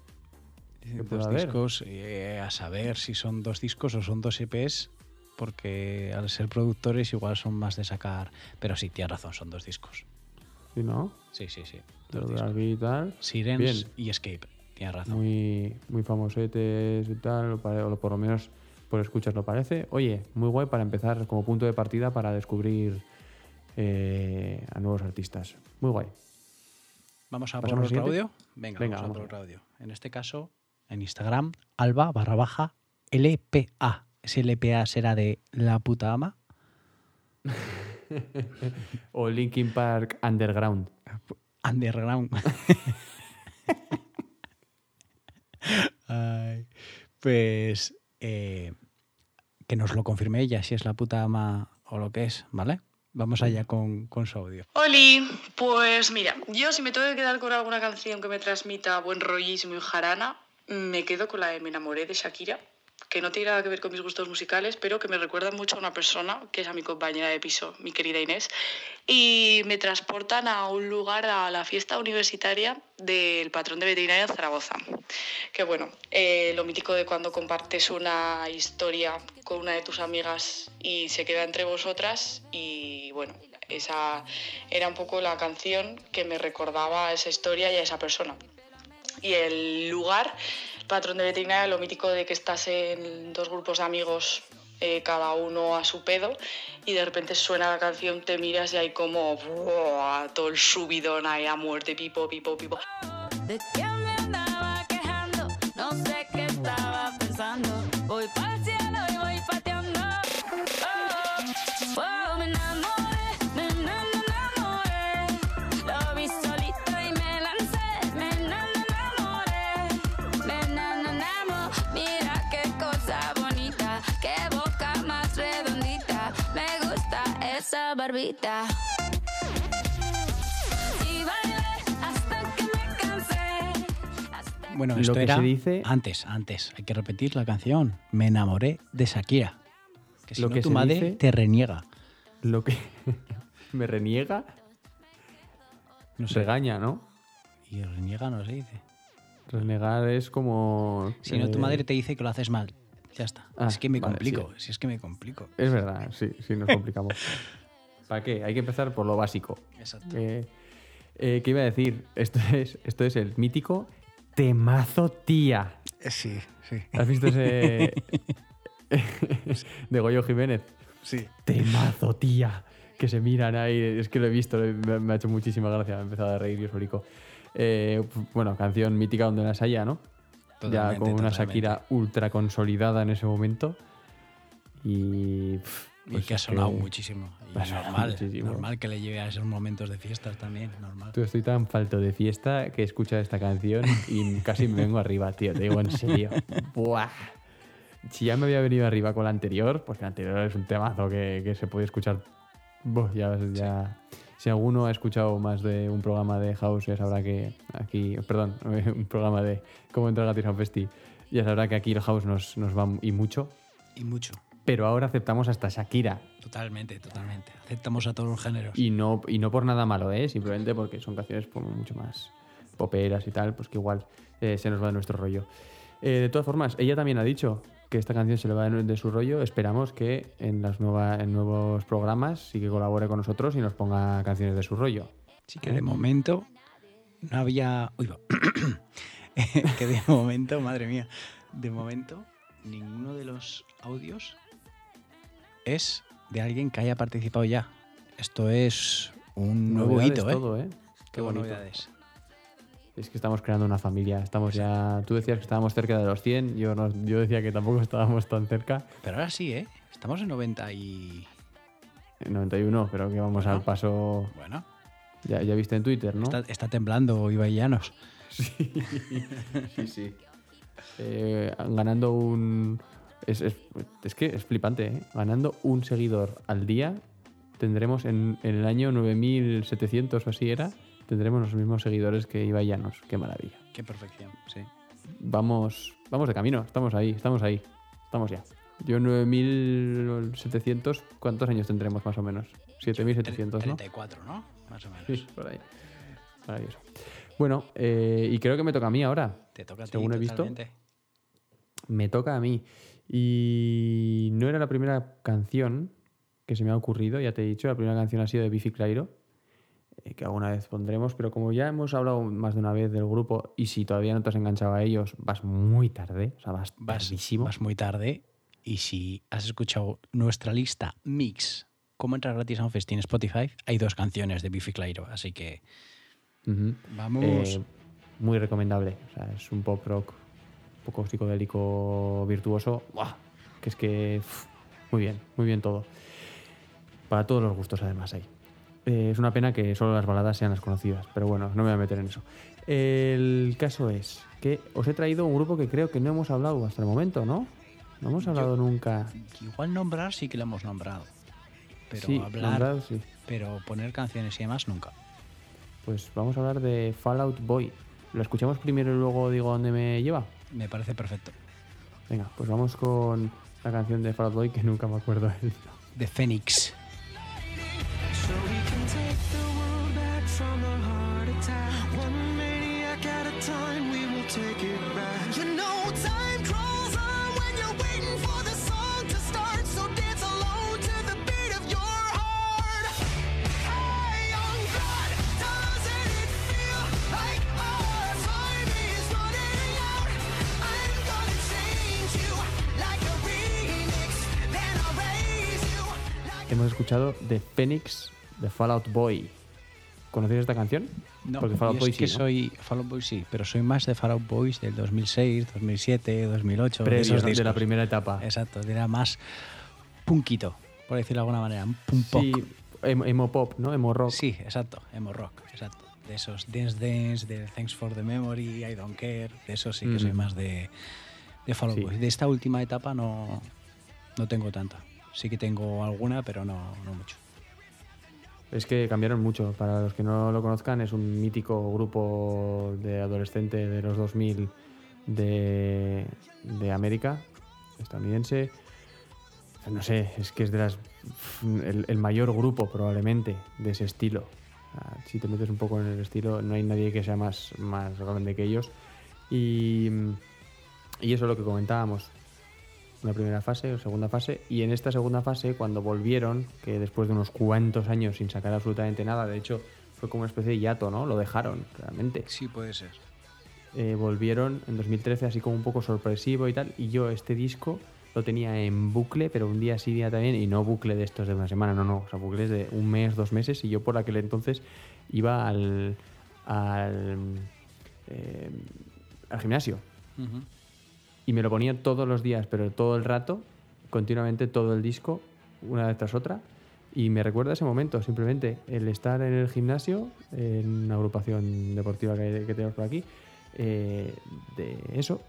¿Qué puede Dos discos, eh, a saber si son dos discos o son dos EPs, porque al ser productores igual son más de sacar. Pero sí, tienes razón, son dos discos. ¿Sí, no? Sí, sí, sí. Y tal. Sirens Bien. y Escape. Tienes razón. Muy, muy famosetes y tal, o por lo menos por escuchas lo parece. Oye, muy guay para empezar como punto de partida para descubrir eh, a nuevos artistas. Muy guay. Vamos a por ¿Pasamos al otro siguiente? audio. Venga, Venga, vamos, a por otro audio. En este caso, en Instagram, alba barra baja LPA. Ese LPA será de la puta ama. o Linkin Park Underground. Underground. Ay, pues eh, que nos lo confirme ella si es la puta ama o lo que es, ¿vale? Vamos allá con, con su audio. Oli, pues mira, yo si me tengo que quedar con alguna canción que me transmita buen rollismo y jarana, me quedo con la de Me enamoré de Shakira, que no tiene nada que ver con mis gustos musicales, pero que me recuerda mucho a una persona, que es a mi compañera de piso, mi querida Inés, y me transportan a un lugar, a la fiesta universitaria del patrón de veterinaria de Zaragoza. Que bueno, eh, lo mítico de cuando compartes una historia con una de tus amigas y se queda entre vosotras y bueno, esa era un poco la canción que me recordaba a esa historia y a esa persona. Y el lugar, patrón de veterinaria, lo mítico de que estás en dos grupos de amigos, eh, cada uno a su pedo, y de repente suena la canción, te miras y hay como todo el subidón ahí a muerte, pipo, pipo, pipo. Barbita. Y bailé hasta que me cansé. Bueno, lo esto que era se dice, antes, antes. Hay que repetir la canción. Me enamoré de Shakira. Que si Lo no, que tu madre dice- te reniega. lo que me reniega, No sé. regaña, ¿no? Y reniega no se dice. Renegar es como... Si no, tu eh, madre te dice que lo haces mal. Ya está. Ah, es que me vale, complico. sí. Si es que me complico. Es verdad, sí, sí, nos complicamos. ¿Para qué? Hay que empezar por lo básico. Exacto. Eh, eh, ¿Qué iba a decir? Esto es, esto es el mítico temazo tía. Sí, sí. ¿Has visto ese de Goyo Jiménez? Sí. Temazo tía. Que se miran ahí. Es que lo he visto, me, ha hecho muchísima gracia. Me he empezado a reír y os brico. Eh, bueno, canción mítica donde las haya, ¿no? ya con una totalmente. Shakira ultra consolidada en ese momento. Y. pff, Y pues que ha sonado muchísimo. Sonado normal, muchísimo. normal que le lleve a esos momentos de fiestas también. Normal. Tú estoy tan falto de fiesta que escucho esta canción y casi me vengo arriba, tío. Te digo en serio. Buah. Si ya me había venido arriba con la anterior, pues la anterior es un temazo que, que se puede escuchar. Buah, ya, ya- Si alguno ha escuchado más de un programa de House, ya sabrá que aquí. Perdón, un programa de cómo entrar gratis a un festi. Ya sabrá que aquí el House nos, nos va y mucho. Y mucho. Pero ahora aceptamos hasta Shakira. Totalmente, totalmente. Aceptamos a todos los géneros. Y no, y no por nada malo, ¿eh? simplemente porque son canciones mucho más poperas y tal, pues que igual eh, se nos va de nuestro rollo. Eh, de todas formas, ella también ha dicho que esta canción se le va de, de su rollo. Esperamos que en, las nueva, en nuevos programas sí que colabore con nosotros y nos ponga canciones de su rollo. Sí que de momento no había... Uy, va. que de momento, madre mía, de momento ninguno de los audios es de alguien que haya participado ya. Esto es un nuevo Novedades hito, ¿eh? todo, ¿eh? Qué bonito. novedades. Es que estamos creando una familia. Estamos ya. Tú decías que estábamos cerca de los 100. Yo, no, yo decía que tampoco estábamos tan cerca. Pero ahora sí, ¿eh? Estamos en 90 y... En 91, pero que vamos al paso. Bueno. Ya, ya viste en Twitter, ¿no? Está, está temblando Ibai Llanos. Sí, sí, sí. Eh, ganando un. Es, es- es que es flipante, ¿eh? Ganando un seguidor al día, tendremos en, en el año 9700 o así era, tendremos los mismos seguidores que Ibai Llanos. Qué maravilla. Qué perfección, sí. Vamos, vamos de camino, estamos ahí, estamos ahí, estamos ya. Yo 9700, ¿cuántos años tendremos más o menos? 7700, ¿no? 34, ¿no? Más o menos. Sí, por ahí. Maravilloso. Bueno, eh, y creo que me toca a mí ahora. Te toca a ti, Según he visto, totalmente. me toca a mí. Y no era la primera canción que se me ha ocurrido, ya te he dicho. La primera canción ha sido de Biffy Clyro, eh, que alguna vez pondremos. Pero como ya hemos hablado más de una vez del grupo, y si todavía no te has enganchado a ellos, vas muy tarde. O sea, vas, Vas, tardísimo. vas muy tarde. Y si has escuchado nuestra lista Mix, cómo entrar gratis a un festín Spotify, hay dos canciones de Biffy Clyro. Así que vamos. Eh, muy recomendable. O sea, es un pop rock poco psicodélico virtuoso. ¡Buah! Que es que. muy bien, muy bien todo. Para todos los gustos, además, hay. Eh, es una pena que solo las baladas sean las conocidas, pero bueno, no me voy a meter en eso. El caso es que os he traído un grupo que creo que no hemos hablado hasta el momento, ¿no? No hemos hablado nunca. Igual nombrar sí que lo hemos nombrado. Pero Sí, hablar. sí. Pero poner canciones y demás nunca. Pues vamos a hablar de Fallout Boy. ¿Lo escuchamos primero y luego digo dónde me lleva? Me parece perfecto. Venga, pues vamos con la canción de Fall Out Boy que nunca me acuerdo. el- De Phoenix. Hemos escuchado de Phoenix de Fallout Boy. ¿Conocéis esta canción? No, Porque Fall Out yo Boy es que sí, ¿no? soy Fall Out Boy sí, pero soy más de Fall Out Boys del 2006, 2007, 2008. Previos, de, esos de la primera etapa. Exacto, era más punkito, por decirlo de alguna manera, un punk pop. Sí, emo, pop, ¿no? Emo rock. Sí, exacto, emo rock, exacto. De esos Dance Dance, de Thanks for the Memory, I Don't Care, de esos sí que soy Mm. más de, de Fall Out Sí. Boy. De esta última etapa no, no tengo tanta. Sí que tengo alguna, pero no, no mucho. Es que cambiaron mucho. Para los que no lo conozcan, es un mítico grupo de adolescente de los 2000 de, de América, estadounidense. No sé, es que es de las, el, el mayor grupo probablemente de ese estilo. Si te metes un poco en el estilo, no hay nadie que sea más, más grande que ellos. Y, y eso es lo que comentábamos. Una primera fase o segunda fase. Y en esta segunda fase, cuando volvieron, que después de unos cuantos años sin sacar absolutamente nada, de hecho fue como una especie de hiato, ¿no? Lo dejaron, realmente. Sí, puede ser. Eh, volvieron en 2013 así como un poco sorpresivo y tal. Y yo este disco lo tenía en bucle, pero un día sí, día también. Y no bucle de estos de una semana, no, no. O sea, bucles de un mes, dos meses. Y yo por aquel entonces iba al, al, eh, al gimnasio. Y me lo ponía todos los días, pero todo el rato, continuamente todo el disco, una vez tras otra. Y me recuerda ese momento, simplemente el estar en el gimnasio, en una agrupación deportiva que, que tenemos por aquí, eh, de eso,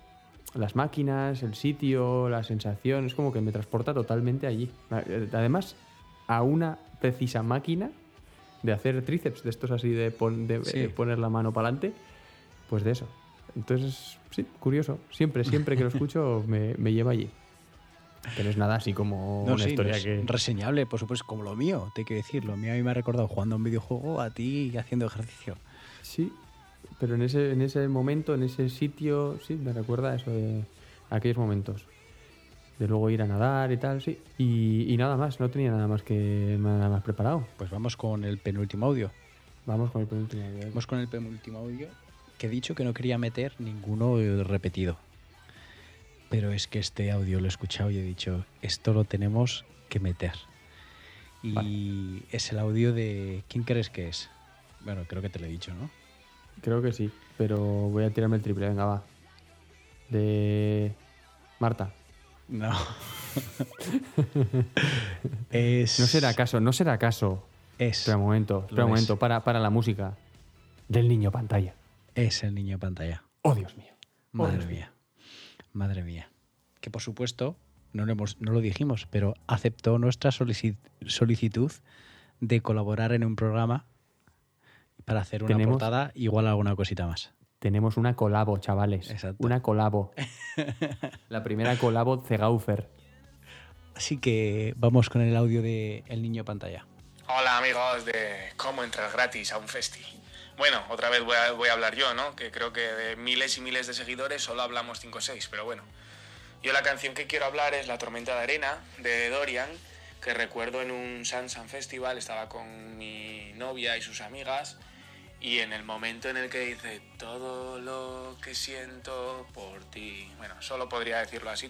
las máquinas, el sitio, la sensación, es como que me transporta totalmente allí. Además, a una precisa máquina de hacer tríceps, de estos así de, pon- de, Sí. eh, poner la mano para adelante, pues de eso. Entonces, sí, curioso. Siempre, siempre que lo escucho me, me lleva allí. No es nada así como No, una sí, historia no es que... reseñable, por supuesto, como lo mío, te hay que decir. Lo mío a mí me ha recordado jugando a un videojuego a ti haciendo ejercicio. Sí, pero en ese, en ese momento, en ese sitio, sí, me recuerda a eso de aquellos momentos. De luego ir a nadar y tal, sí. Y, y nada más, no tenía nada más que nada más preparado. Pues vamos con el penúltimo audio. Vamos con el penúltimo audio. Vamos con el penúltimo audio, que he dicho que no quería meter ninguno eh, repetido. Pero es que este audio lo he escuchado y he dicho, esto lo tenemos que meter. Y es el audio de... ¿Quién crees que es? Bueno, creo que te lo he dicho, ¿no? Creo que sí, pero voy a tirarme el triple, venga, va. De Marta. No. es... No será acaso, no será acaso. Es. Espera un momento, espera un momento, para, para la música. Del niño pantalla. Es el niño pantalla. Oh, Dios mío. Oh, Madre Dios mío. mía. Madre mía. Que por supuesto, no lo, hemos, no lo dijimos, pero aceptó nuestra solici- solicitud de colaborar en un programa para hacer una Tenemos- portada igual a alguna cosita más. Tenemos una colabo, chavales. Exacto. Una colabo. la primera colabo Zegaufer. Así que vamos con el audio de El niño pantalla. Hola amigos de cómo entrar gratis a un festi. Bueno, otra vez voy a, hablar yo, ¿no? Que creo que de miles y miles de seguidores solo hablamos 5 o 6, pero bueno. Yo la canción que quiero hablar es La tormenta de arena de Dorian, que recuerdo en un Sansan Festival, estaba con mi novia y sus amigas, y en el momento en el que dice todo lo que siento por ti, bueno, solo podría decirlo así,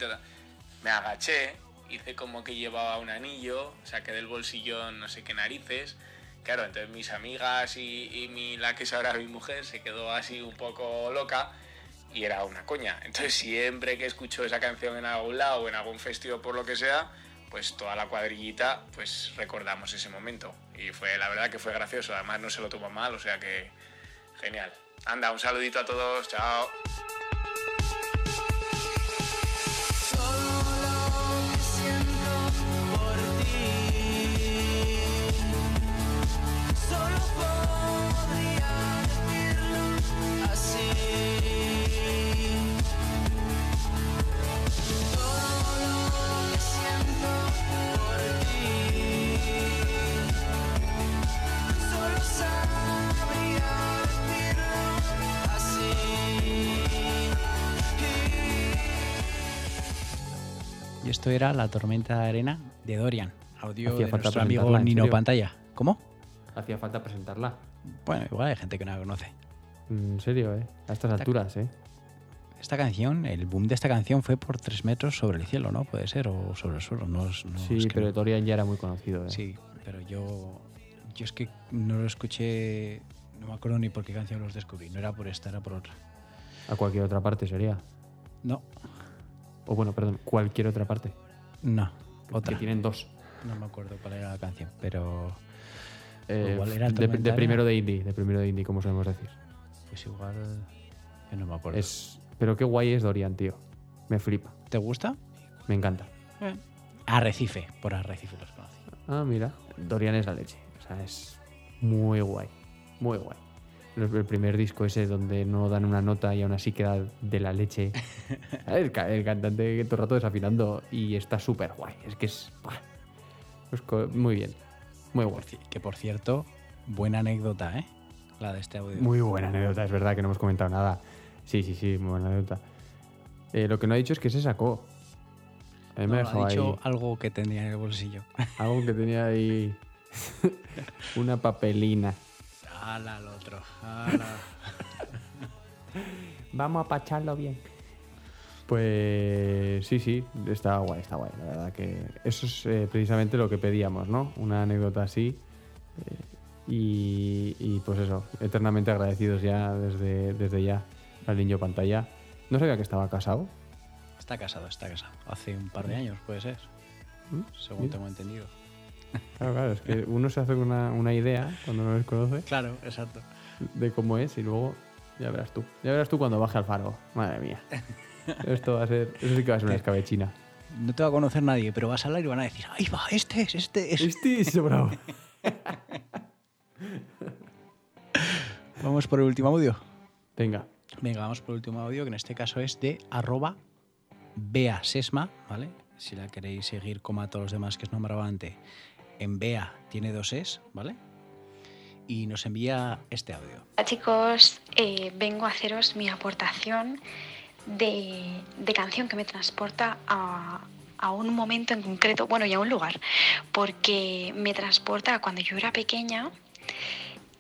me agaché, hice como que llevaba un anillo, saqué del bolsillo no sé qué narices. Claro, entonces mis amigas y, mi, la que es ahora mi mujer se quedó así un poco loca y era una coña. Entonces siempre que escucho esa canción en algún lado o en algún festival por lo que sea, pues toda la cuadrillita pues recordamos ese momento. Y fue la verdad que fue gracioso, además no se lo tomó mal, o sea que genial. Anda, un saludito a todos, chao. Esto era La tormenta de arena de Dorian. Audio Hacía de falta nuestro amigo presentarla, ¿en Nino? Pantalla. ¿Cómo? Hacía falta presentarla. Bueno, igual hay gente que no la conoce. En serio, ¿eh? A estas alturas, ¿eh? Esta canción, el boom de esta canción fue por tres metros sobre el cielo, ¿no? Puede ser, o sobre el suelo. No, no, sí, es que pero no- Dorian ya era muy conocido, ¿eh? Sí, pero yo, yo es que no lo escuché, no me acuerdo ni por qué canción los descubrí. No era por esta, era por otra. A cualquier otra parte sería. No, O bueno, perdón, cualquier otra parte. no, otra. Que tienen dos. No me acuerdo cuál era la canción, pero Eh, igual era de, de primero de indie, de primero de indie, como solemos decir. Pues igual, yo no me acuerdo. Es, pero qué guay es Dorian, tío. Me flipa. ¿Te gusta? Me encanta. Arrecife, por Arrecife los conocí. Ah, mira. Dorian es la leche. O sea, es muy guay, muy guay. El primer disco ese donde no dan una nota y aún así queda de la leche. el, ca- el cantante todo el rato desafinando y está súper guay. Es que es... muy bien, muy guay. Que por cierto, buena anécdota, ¿eh? La de este audio. Muy buena anécdota, es verdad que no hemos comentado nada. Sí, sí, sí, muy buena anécdota. Eh, lo que no ha dicho es que se sacó. Me ha dicho ahí algo que tenía en el bolsillo. algo que tenía ahí una papelina. Ala al otro. ala. Vamos a pacharlo bien. Pues sí, sí, está guay, está guay. La verdad que eso es eh, precisamente lo que pedíamos, ¿no? Una anécdota así. eh, y, y, pues eso, eternamente agradecidos ya desde, desde ya al niño pantalla. No sabía que estaba casado. Está casado, está casado. Hace un par de años, puede ser. ¿Mm? Según tengo entendido. Claro, claro, es que uno se hace una, una idea cuando no les conoce Claro, exacto. de cómo es y luego ya verás tú. Ya verás tú cuando baje al faro. Madre mía. Esto va a ser, eso sí que va a ser una escabechina. No te va a conocer nadie, pero vas a hablar y van a decir, ¡ahí va! Este es, este es. Este es, bravo. Vamos por el último audio. Venga. Venga, vamos por el último audio, que en este caso es de arroba Bea Sesma, ¿vale? Si la queréis seguir como a todos los demás que os nombraba antes, en Bea tiene dos es, ¿vale? Y nos envía este audio. Chicos, Eh, vengo a haceros mi aportación de, de canción que me transporta a, a un momento en concreto, bueno, y a un lugar, porque me transporta a cuando yo era pequeña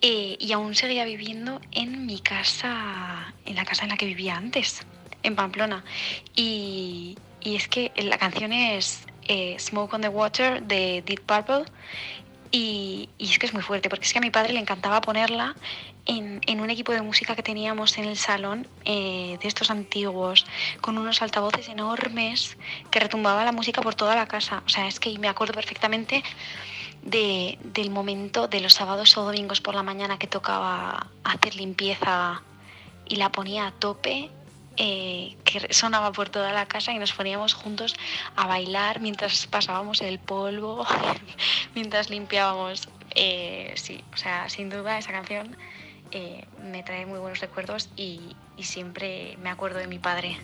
eh, y aún seguía viviendo en mi casa, en la casa en la que vivía antes, en Pamplona. Y es que la canción es eh, Smoke on the Water de Deep Purple. Y, es que es muy fuerte, porque es que a mi padre le encantaba ponerla en, en un equipo de música que teníamos en el salón, eh, de estos antiguos, con unos altavoces enormes que retumbaba la música por toda la casa. O sea, es que me acuerdo perfectamente de, del momento de los sábados o domingos por la mañana que tocaba hacer limpieza y la ponía a tope, eh, que sonaba por toda la casa y nos poníamos juntos a bailar mientras pasábamos el polvo, mientras limpiábamos. Eh, sí, o sea, sin duda esa canción eh, me trae muy buenos recuerdos y, y siempre me acuerdo de mi padre.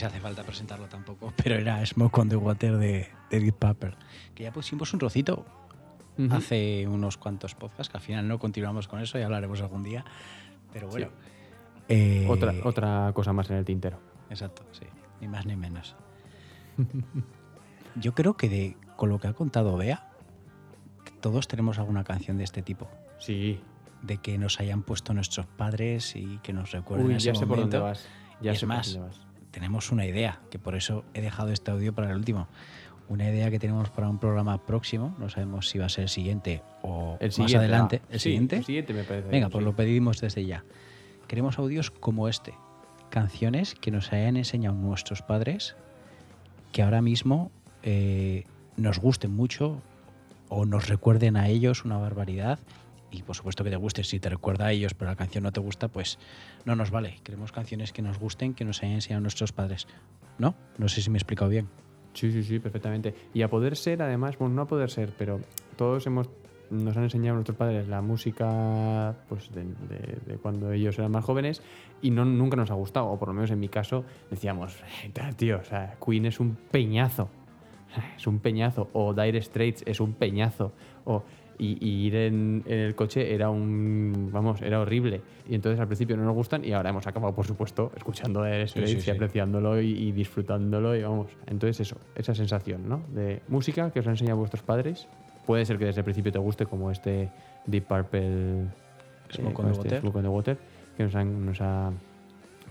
Si hace falta presentarlo tampoco, pero era Smoke on the Water de, de Deep Purple. Que ya pusimos un trocito Ujú. hace unos cuantos podcasts, que al final no continuamos con eso y hablaremos algún día. Pero bueno. Sí. Eh, Otra, otra cosa más en el tintero. Exacto, sí. Ni más ni menos. Yo creo que de, con lo que ha contado Bea, todos tenemos alguna canción de este tipo. Sí. De que nos hayan puesto nuestros padres y que nos recuerden Uy, ese ya sé por momento. dónde vas. Ya Y es sé por más, dónde vas. Tenemos una idea, que por eso he dejado este audio para el último. Una idea que tenemos para un programa próximo, no sabemos si va a ser el siguiente o El más siguiente, adelante. va. ¿El Sí, siguiente? el siguiente me parece Venga, pues sí. lo pedimos desde ya. Queremos audios como este. Canciones que nos hayan enseñado nuestros padres, que ahora mismo eh, nos gusten mucho o nos recuerden a ellos una barbaridad. Y por supuesto que te guste, si te recuerda a ellos, pero la canción no te gusta, pues no nos vale. Queremos canciones que nos gusten, que nos hayan enseñado nuestros padres. ¿No? No sé si me he explicado bien. Sí, sí, sí, perfectamente. Y a poder ser, además, bueno, no a poder ser, pero todos hemos nos han enseñado nuestros padres la música pues de, cuando ellos eran más jóvenes y no, nunca nos ha gustado, o por lo menos en mi caso decíamos, "Eh, tío, o sea, Queen es un peñazo, es un peñazo, o Dire Straits es un peñazo, o y, y ir en, en el coche era un, vamos, era horrible. Y entonces al principio no nos gustan y ahora hemos acabado, por supuesto, escuchando Dire Sí, Straits sí, y sí. apreciándolo y, y disfrutándolo y vamos. Entonces eso, esa sensación, ¿no? De música que os han enseñado vuestros padres. Puede ser que desde el principio te guste como este Deep Purple Smoke o on the este Water. Smoke on the Water que nos, han- nos ha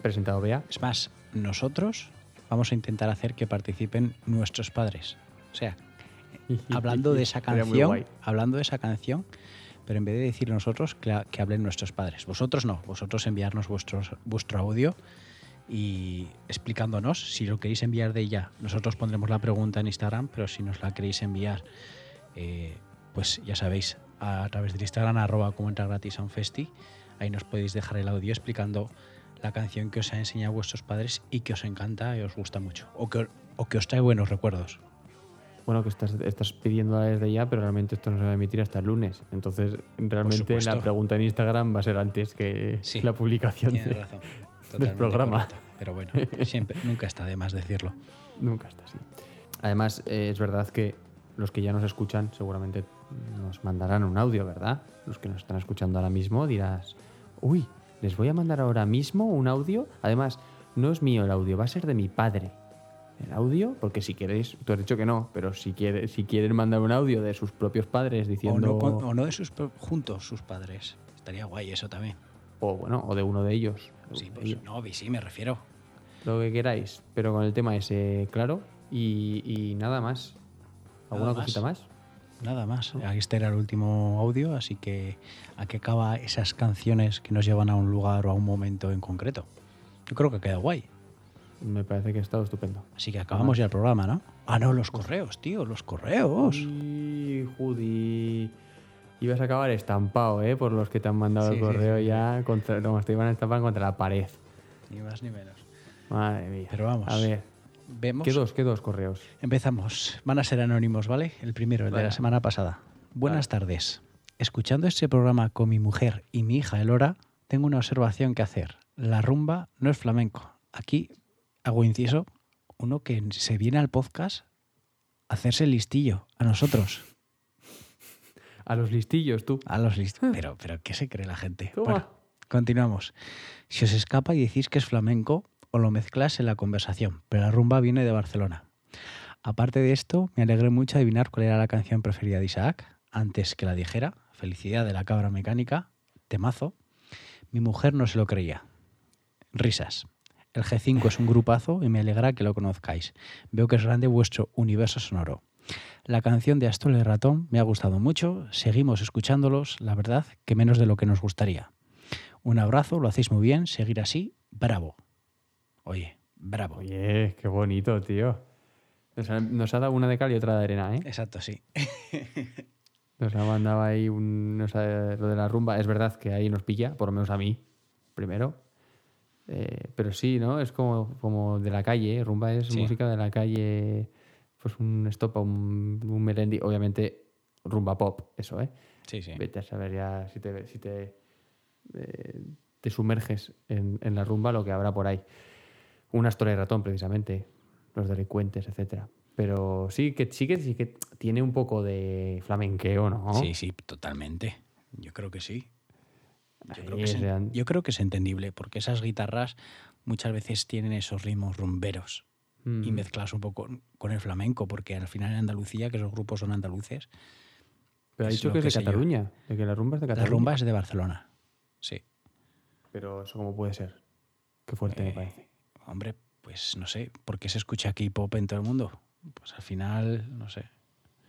presentado Bea. Es más, nosotros vamos a intentar hacer que participen nuestros padres. O sea, hablando de esa canción, hablando de esa canción, pero en vez de decir nosotros, que, que hablen nuestros padres. Vosotros no, vosotros enviarnos vuestros, vuestro audio y explicándonos si lo queréis enviar de ya. Nosotros pondremos la pregunta en Instagram, pero si nos la queréis enviar, eh, pues ya sabéis, a través del Instagram, arroba como entra gratis a un festi, ahí nos podéis dejar el audio explicando la canción que os han enseñado vuestros padres y que os encanta y os gusta mucho, o que, o que os trae buenos recuerdos. Bueno, que estás, estás pidiendo desde ya, pero realmente esto no se va a emitir hasta el lunes. Entonces, realmente la pregunta en Instagram va a ser antes que Sí, la publicación tienes de- razón, del programa. correcto. Pero bueno, siempre, nunca está de más decirlo. Nunca está así. Además, eh, es verdad que los que ya nos escuchan seguramente nos mandarán un audio, ¿verdad? Los que nos están escuchando ahora mismo dirás, uy, les voy a mandar ahora mismo un audio. Además, no es mío el audio, va a ser de mi padre. El audio, porque si queréis, tú has dicho que no, pero si, quiere, si quieren mandar un audio de sus propios padres O diciendo... no, o no de sus juntos sus padres. Estaría guay eso también. o bueno, o de uno de ellos. Sí, pues, no, sí, me refiero. Lo que queráis, pero con el tema ese claro y, y nada más. ¿Alguna Nada cosita más? Nada más. Este era el último audio, así que aquí acaba esas canciones que nos llevan a un lugar o a un momento en concreto. Yo creo que ha quedado guay. Me parece que ha estado estupendo. Así que acabamos ya el programa, ¿no? Ah, no, los correos, tío, los correos. Uy, Judy. Ibas a acabar estampado, ¿eh? Por los que te han mandado Sí, el correo sí. ya. Contra, no, te iban a estampar contra la pared. Ni más ni menos. Madre mía. Pero vamos. A ver. Vemos. ¿Qué dos, qué dos correos? Empezamos. Van a ser anónimos, ¿vale? El primero, el de la semana pasada. Buenas tardes. Escuchando este programa con mi mujer y mi hija Elora, tengo una observación que hacer. La rumba no es flamenco. Aquí hago inciso, uno que se viene al podcast a hacerse listillo, a nosotros. A los listillos, tú. A los listillos. Pero, pero, ¿qué se cree la gente? Toma. Bueno, continuamos. Si os escapa y decís que es flamenco, o lo mezclas en la conversación, pero la rumba viene de Barcelona. Aparte de esto, me alegré mucho adivinar cuál era la canción preferida de Isaac, antes que la dijera. Felicidad de la cabra mecánica, temazo. Mi mujer no se lo creía. Risas. El G5 es un grupazo y me alegra que lo conozcáis. Veo que es grande vuestro universo sonoro. La canción de Astol el Ratón me ha gustado mucho. Seguimos escuchándolos, la verdad, que menos de lo que nos gustaría. Un abrazo, lo hacéis muy bien, seguir así, bravo. Oye, bravo. Oye, qué bonito, tío. Nos ha, nos ha dado una de cal y otra de arena, ¿eh? Exacto, sí. Nos ha mandado ahí un, nos ha- lo de la rumba. Es verdad que ahí nos pilla, por lo menos a mí, primero. Eh, pero sí, ¿no? Es como, como de la calle. Rumba es Sí. música de la calle. Pues un estopa, un, un melendi. Obviamente, rumba pop, eso, ¿eh? Sí, sí. Vete a saber ya si te, si te, eh, te sumerges en, en la rumba lo que habrá por ahí. Una historia de ratón, precisamente. Los delincuentes, etcétera. Pero sí que, sí que sí que tiene un poco de flamenqueo, ¿no? Sí, sí, totalmente. Yo creo que sí. Yo creo que, es, yo creo que es entendible, porque esas guitarras muchas veces tienen esos ritmos rumberos y Mm. mezclas un poco con el flamenco, porque al final en Andalucía, que esos grupos son andaluces, Pero ha dicho que es de. Cataluña, de que la rumba es de La Cataluña. rumba es de Barcelona. Sí. Pero eso cómo puede ser. Qué fuerte me Eh, parece. Hombre, pues no sé, ¿por qué se escucha K-pop en todo el mundo? Pues al final, no sé.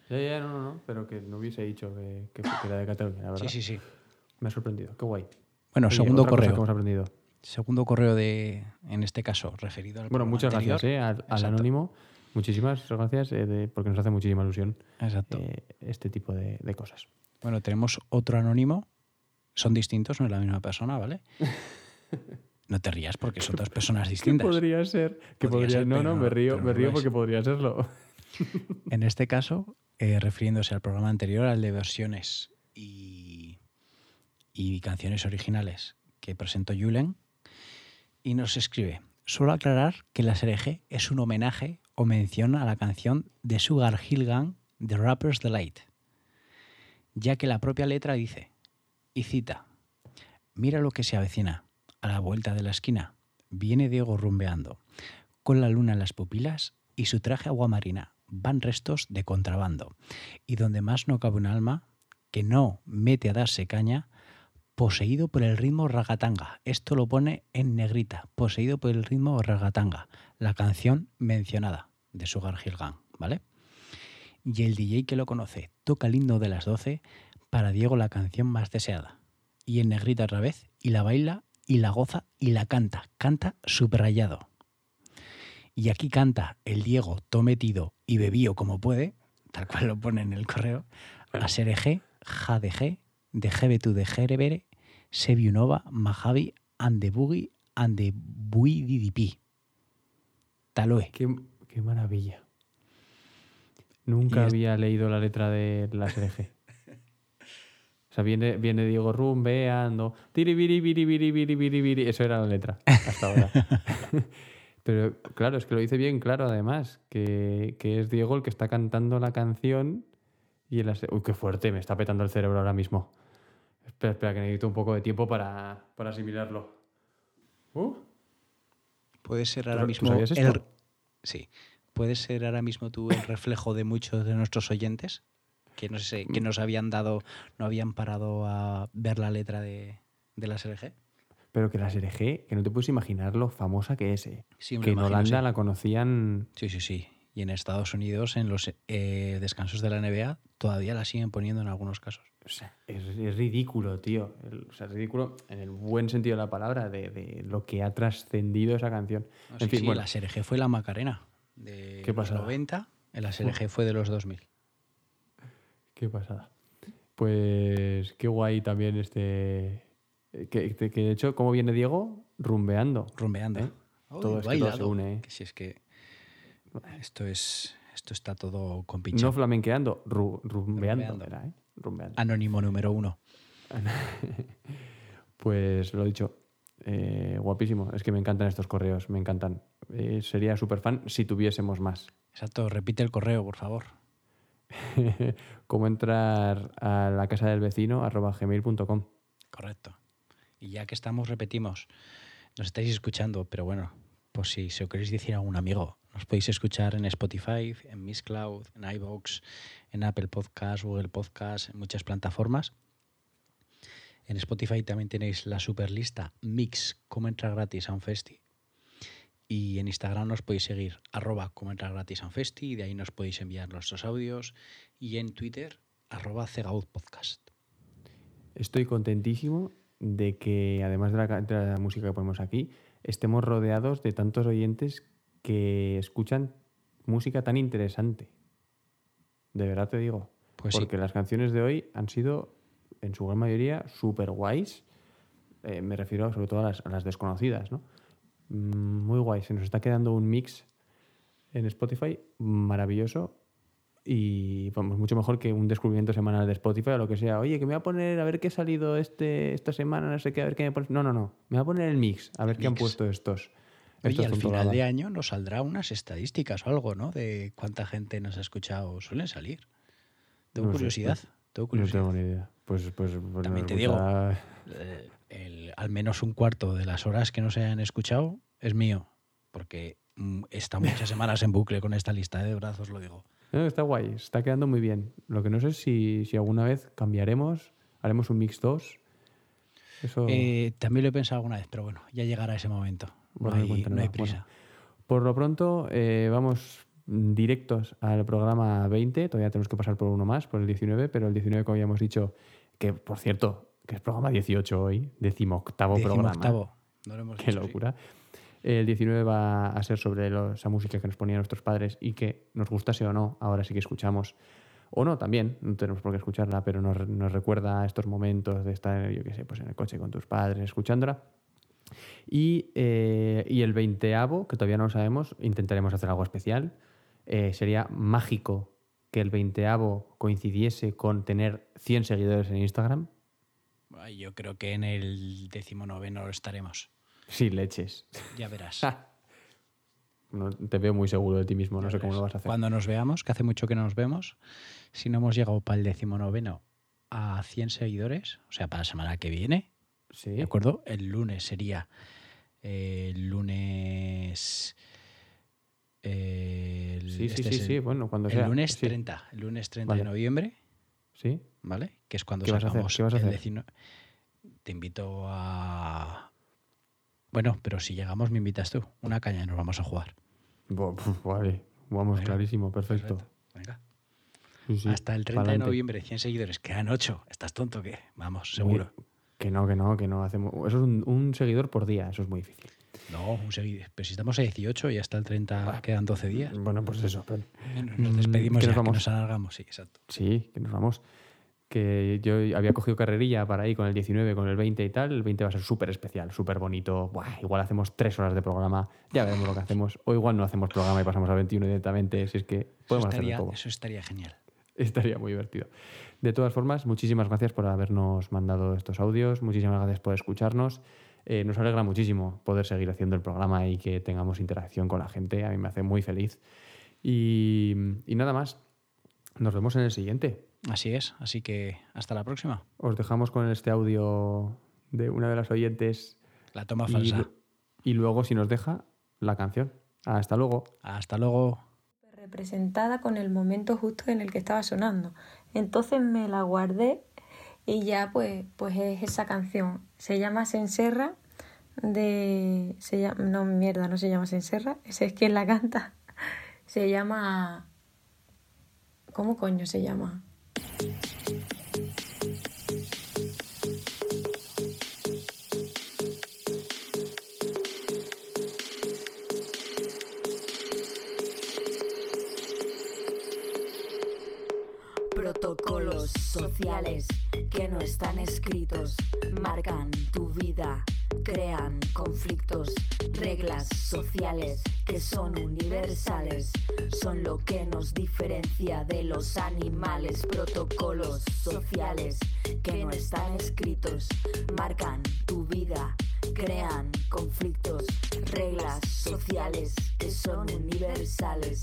Ya, ya, no, no, no, pero que no hubiese dicho que, que, que era de Cataluña, la verdad. Sí, sí, sí. Me ha sorprendido, qué guay. Bueno, Oye, segundo correo. que hemos aprendido. Segundo correo de, en este caso, referido al Bueno, muchas anterior. gracias ¿eh? al, anónimo. Muchísimas gracias eh, de- porque nos hace muchísima ilusión Exacto. eh, este tipo de, de cosas. Bueno, tenemos otro anónimo. Son distintos, no es la misma persona, ¿vale? No te rías porque son dos personas ¿Qué distintas. podría ser? Que Podría ser, no, no, me río, me río porque podría serlo. En este caso, eh, refiriéndose al programa anterior, al de versiones y, y canciones originales que presentó Julen, y nos escribe, suelo aclarar que la SRG es un homenaje o mención a la canción de Sugar Hill Gang de Rapper's Delight, ya que la propia letra dice, y cita, mira lo que se avecina, a la vuelta de la esquina, viene Diego rumbeando, con la luna en las pupilas y su traje aguamarina, van restos de contrabando, y donde más no cabe un alma, que no mete a darse caña, poseído por el ritmo ragatanga. Esto lo pone en negrita, poseído por el ritmo ragatanga, la canción mencionada de Sugar Hill Gang, ¿vale? Y el DJ que lo conoce toca el himno de las 12 para Diego la canción más deseada. Y en negrita otra vez, y la baila, y la goza, y la canta. Canta subrayado. Y aquí canta el Diego, todo metido y bebío como puede, tal cual lo pone en el correo, a Sereje, Ja de G, de Gebetu de Jerebere, Sebiunova, Majavi, Boogie, Ande Bui Didipi. Taloe. Qué, qué maravilla. Nunca es- había leído la letra de la SRG. O sea, viene, viene Diego rumbeando. Tiribiri, biri, biri, biri, biri, biri. Eso era la letra hasta ahora. Pero claro, es que lo dice bien claro además, que, que es Diego el que está cantando la canción y el Uy, qué fuerte, me está petando el cerebro ahora mismo. Espera, espera, que necesito un poco de tiempo para, para asimilarlo. Uh, Puede ser ¿Tú- ahora tú mismo sabías el, sí. Puede ser ahora mismo tú el reflejo de muchos de nuestros oyentes que no sé, Mm. que nos habían dado, no habían parado a ver la letra de, de la SRG. pero que la SRG, que no te puedes imaginar lo famosa que es. eh. Sí, que en imagino, Holanda sí. la conocían Sí, sí, sí. Y en Estados Unidos, en los eh, descansos de la NBA, todavía la siguen poniendo en algunos casos. O sea, es, es ridículo, tío. El- o sea, es ridículo en el buen sentido de la palabra, de, de lo que ha trascendido esa canción. No, en sí, fin, sí, bueno, la SRG fue la Macarena de Qué los pasada. 90, la SRG fue de los 2000. qué pasada. Pues qué guay también este... Que, que- que de hecho, ¿cómo viene Diego? Rumbeando. Rumbeando. ¿eh? Todo, es que todo se une. ¿eh? Que si es que esto es esto está todo con pinche. No flamenqueando, ru- rumbeando. Rumbeando. era, ¿eh? Rumbeando. Anónimo número uno. Pues lo dicho, eh, guapísimo. Es que me encantan estos correos, me encantan. Eh, sería súper fan si tuviésemos más. Exacto, repite el correo, por favor. Cómo entrar a la casa del vecino arroba gmail.com. Correcto. Y ya que estamos, repetimos. Nos estáis escuchando, pero bueno, por si se lo queréis decir a algún amigo, nos podéis escuchar en Spotify, en Miss Cloud, en iVoox, en Apple Podcast, Google Podcast, en muchas plataformas. En Spotify también tenéis la super lista Mix, cómo entrar gratis a un festi. Y en Instagram nos podéis seguir arroba cómo entrar gratis a un festi y de ahí nos podéis enviar nuestros audios. Y en Twitter arroba Cegaud Podcast. Estoy contentísimo de que, además de la, de la música que ponemos aquí, estemos rodeados de tantos oyentes que escuchan música tan interesante. De verdad te digo. Pues sí. Porque las canciones de hoy han sido, en su gran mayoría, súper guays. Eh, me refiero sobre todo a las, a las desconocidas, ¿no? Mm, Muy guay. Se nos está quedando un mix en Spotify maravilloso y vamos, mucho mejor que un descubrimiento semanal de Spotify o lo que sea. Oye, que me voy a poner a ver qué ha salido este, esta semana, no sé qué, a ver qué me pones. No, no, no. Me voy a poner el mix, a ver qué han puesto estos. Oye, al final de año nos saldrá unas estadísticas o algo, ¿no? De cuánta gente nos ha escuchado. Suelen salir. Tengo No sé, curiosidad. no- tengo No curiosidad. tengo ni idea. Pues, pues, pues También te digo, eh, el- al menos un cuarto de las horas que no se hayan escuchado es mío. Porque mm, he estado muchas semanas en bucle con esta lista de brazos, lo digo. No, está guay, está quedando muy bien. Lo que no sé es si, si alguna vez cambiaremos, haremos un mix 2. Eso. Eh, también lo he pensado alguna vez, pero bueno, ya llegará ese momento. No hay, cuéntanos, no hay bueno. prisa. Por lo pronto, eh, vamos directos al programa 20. Todavía tenemos que pasar por uno más, por el 19, pero el 19, como ya hemos dicho, que por cierto, que es programa 18 hoy, decimoctavo programa. Decimoctavo. No lo hemos Qué dicho, sí. locura. El 19 va a ser sobre esa música que nos ponían nuestros padres y que nos gustase o no, ahora sí que escuchamos. O no, también, no tenemos por qué escucharla, pero nos, nos recuerda a estos momentos de estar, yo qué sé, pues en el coche con tus padres, escuchándola. Y, eh, y el veinteavo, que todavía no lo sabemos, intentaremos hacer algo especial. Eh, sería mágico que el veinteavo coincidiese con tener 100 seguidores en Instagram. Yo creo que en el decimonoveno estaremos. Sí, leches. Ya verás. No, te veo muy seguro de ti mismo, no sé cómo lo vas a hacer. Cuando nos veamos, que hace mucho que no nos vemos, si no hemos llegado para el decimonoveno a 100 seguidores, o sea, para la semana que viene, Sí. ¿de acuerdo? El lunes sería eh, el lunes... eh, el- Sí, sí, este sí, el- sí, bueno, cuando el sea. lunes sí. 30, el lunes 30 Vale. de noviembre, Sí. ¿vale? Que es cuando ¿Qué vas a hacer? sacamos ¿Qué vas a el hacer? decino- Te invito a... Bueno, pero si llegamos me invitas tú. Una caña y nos vamos a jugar. Bo- Vale, vamos Venga, clarísimo, perfecto. Venga. Sí, sí, Hasta el 30 de noviembre, 100 seguidores. Quedan 8. ¿Estás tonto o qué? Vamos, seguro. Que no, que no, que no hacemos. Eso es un, un seguidor por día, eso es muy difícil. No, un seguidor. Pero si estamos a 18 y hasta el 30 quedan 12 días. Bueno, pues eso. pero- Nos despedimos ya, nos que nos alargamos, sí, exacto. Sí, que nos vamos. Que yo había cogido carrerilla para ahí con el 19, con el 20 y tal. El 20 va a ser súper especial, súper bonito. Buah, igual hacemos tres horas de programa, ya veremos lo que hacemos. O igual no hacemos programa y pasamos al 21 directamente. Si es que podemos hacer todo. eso estaría genial. Estaría muy divertido. De todas formas, muchísimas gracias por habernos mandado estos audios, muchísimas gracias por escucharnos. Eh, nos alegra muchísimo poder seguir haciendo el programa y que tengamos interacción con la gente. A mí me hace muy feliz. Y, y nada más. Nos vemos en el siguiente. Así es, así que hasta la próxima. Os dejamos con este audio de una de las oyentes. La toma falsa. Y, luego, si nos deja, la canción. Hasta luego. Hasta luego. Representada con el momento justo en el que estaba sonando. Entonces me la guardé y ya pues, pues es esa canción. Se llama Senserra de... Se llama, no, mierda, no se llama Senserra. Ese es quien la canta. Se llama... ¿Cómo coño se llama? Que no están escritos marcan tu vida, crean conflictos, reglas sociales que son universales, son lo que nos diferencia de los animales. Protocolos sociales que no están escritos marcan tu vida, crean conflictos, reglas sociales que son universales,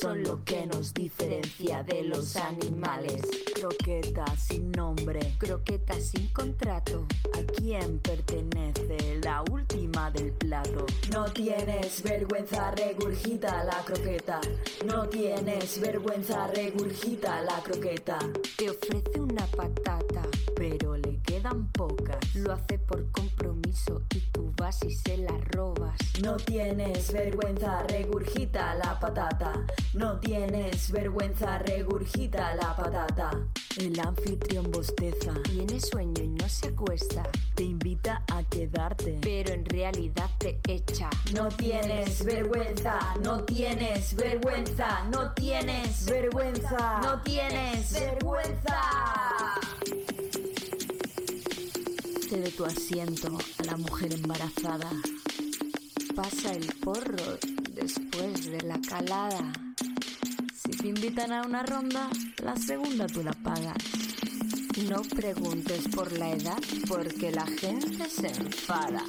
son lo que nos diferencia de los animales. Croqueta sin nombre, croqueta sin contrato. ¿A quién pertenece la última del plato? No tienes vergüenza, regurgita la croqueta. No tienes vergüenza, regurgita la croqueta. Te ofrece una patata, pero le quedan pocas. Lo hace por compromiso y tú vas y se la robas. No tienes vergüenza, regurgita la patata. No tienes vergüenza, regurgita la patata. El anfitrión bosteza, tiene sueño y no se acuesta. Te invita a quedarte, pero en realidad te echa. No tienes vergüenza, no tienes vergüenza, no tienes vergüenza, no tienes vergüenza. Cede tu asiento a la mujer embarazada. Pasa el porro después de la calada. Si te invitan a una ronda, la segunda tú la pagas. No preguntes por la edad porque la gente se enfada.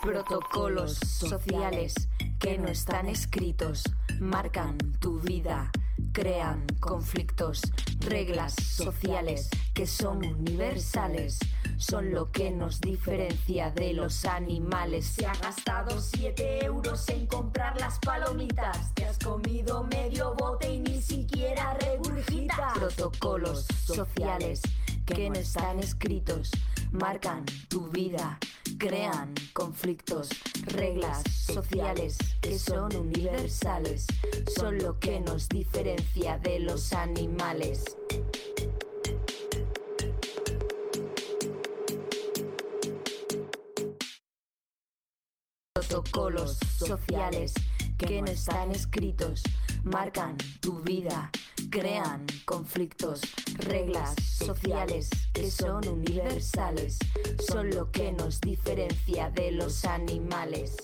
Protocolos sociales que no están escritos marcan tu vida, crean conflictos, reglas sociales que son universales, son lo que nos diferencia de los animales. Se ha gastado 7 euros en comprar las palomitas, te has comido medio bote y ni siquiera regurgita. Protocolos sociales que no están escritos marcan tu vida, crean conflictos, reglas sociales que son universales, son lo que nos diferencia de los animales. Protocolos sociales que no están escritos marcan tu vida, crean conflictos, reglas sociales que son universales, son lo que nos diferencia de los animales.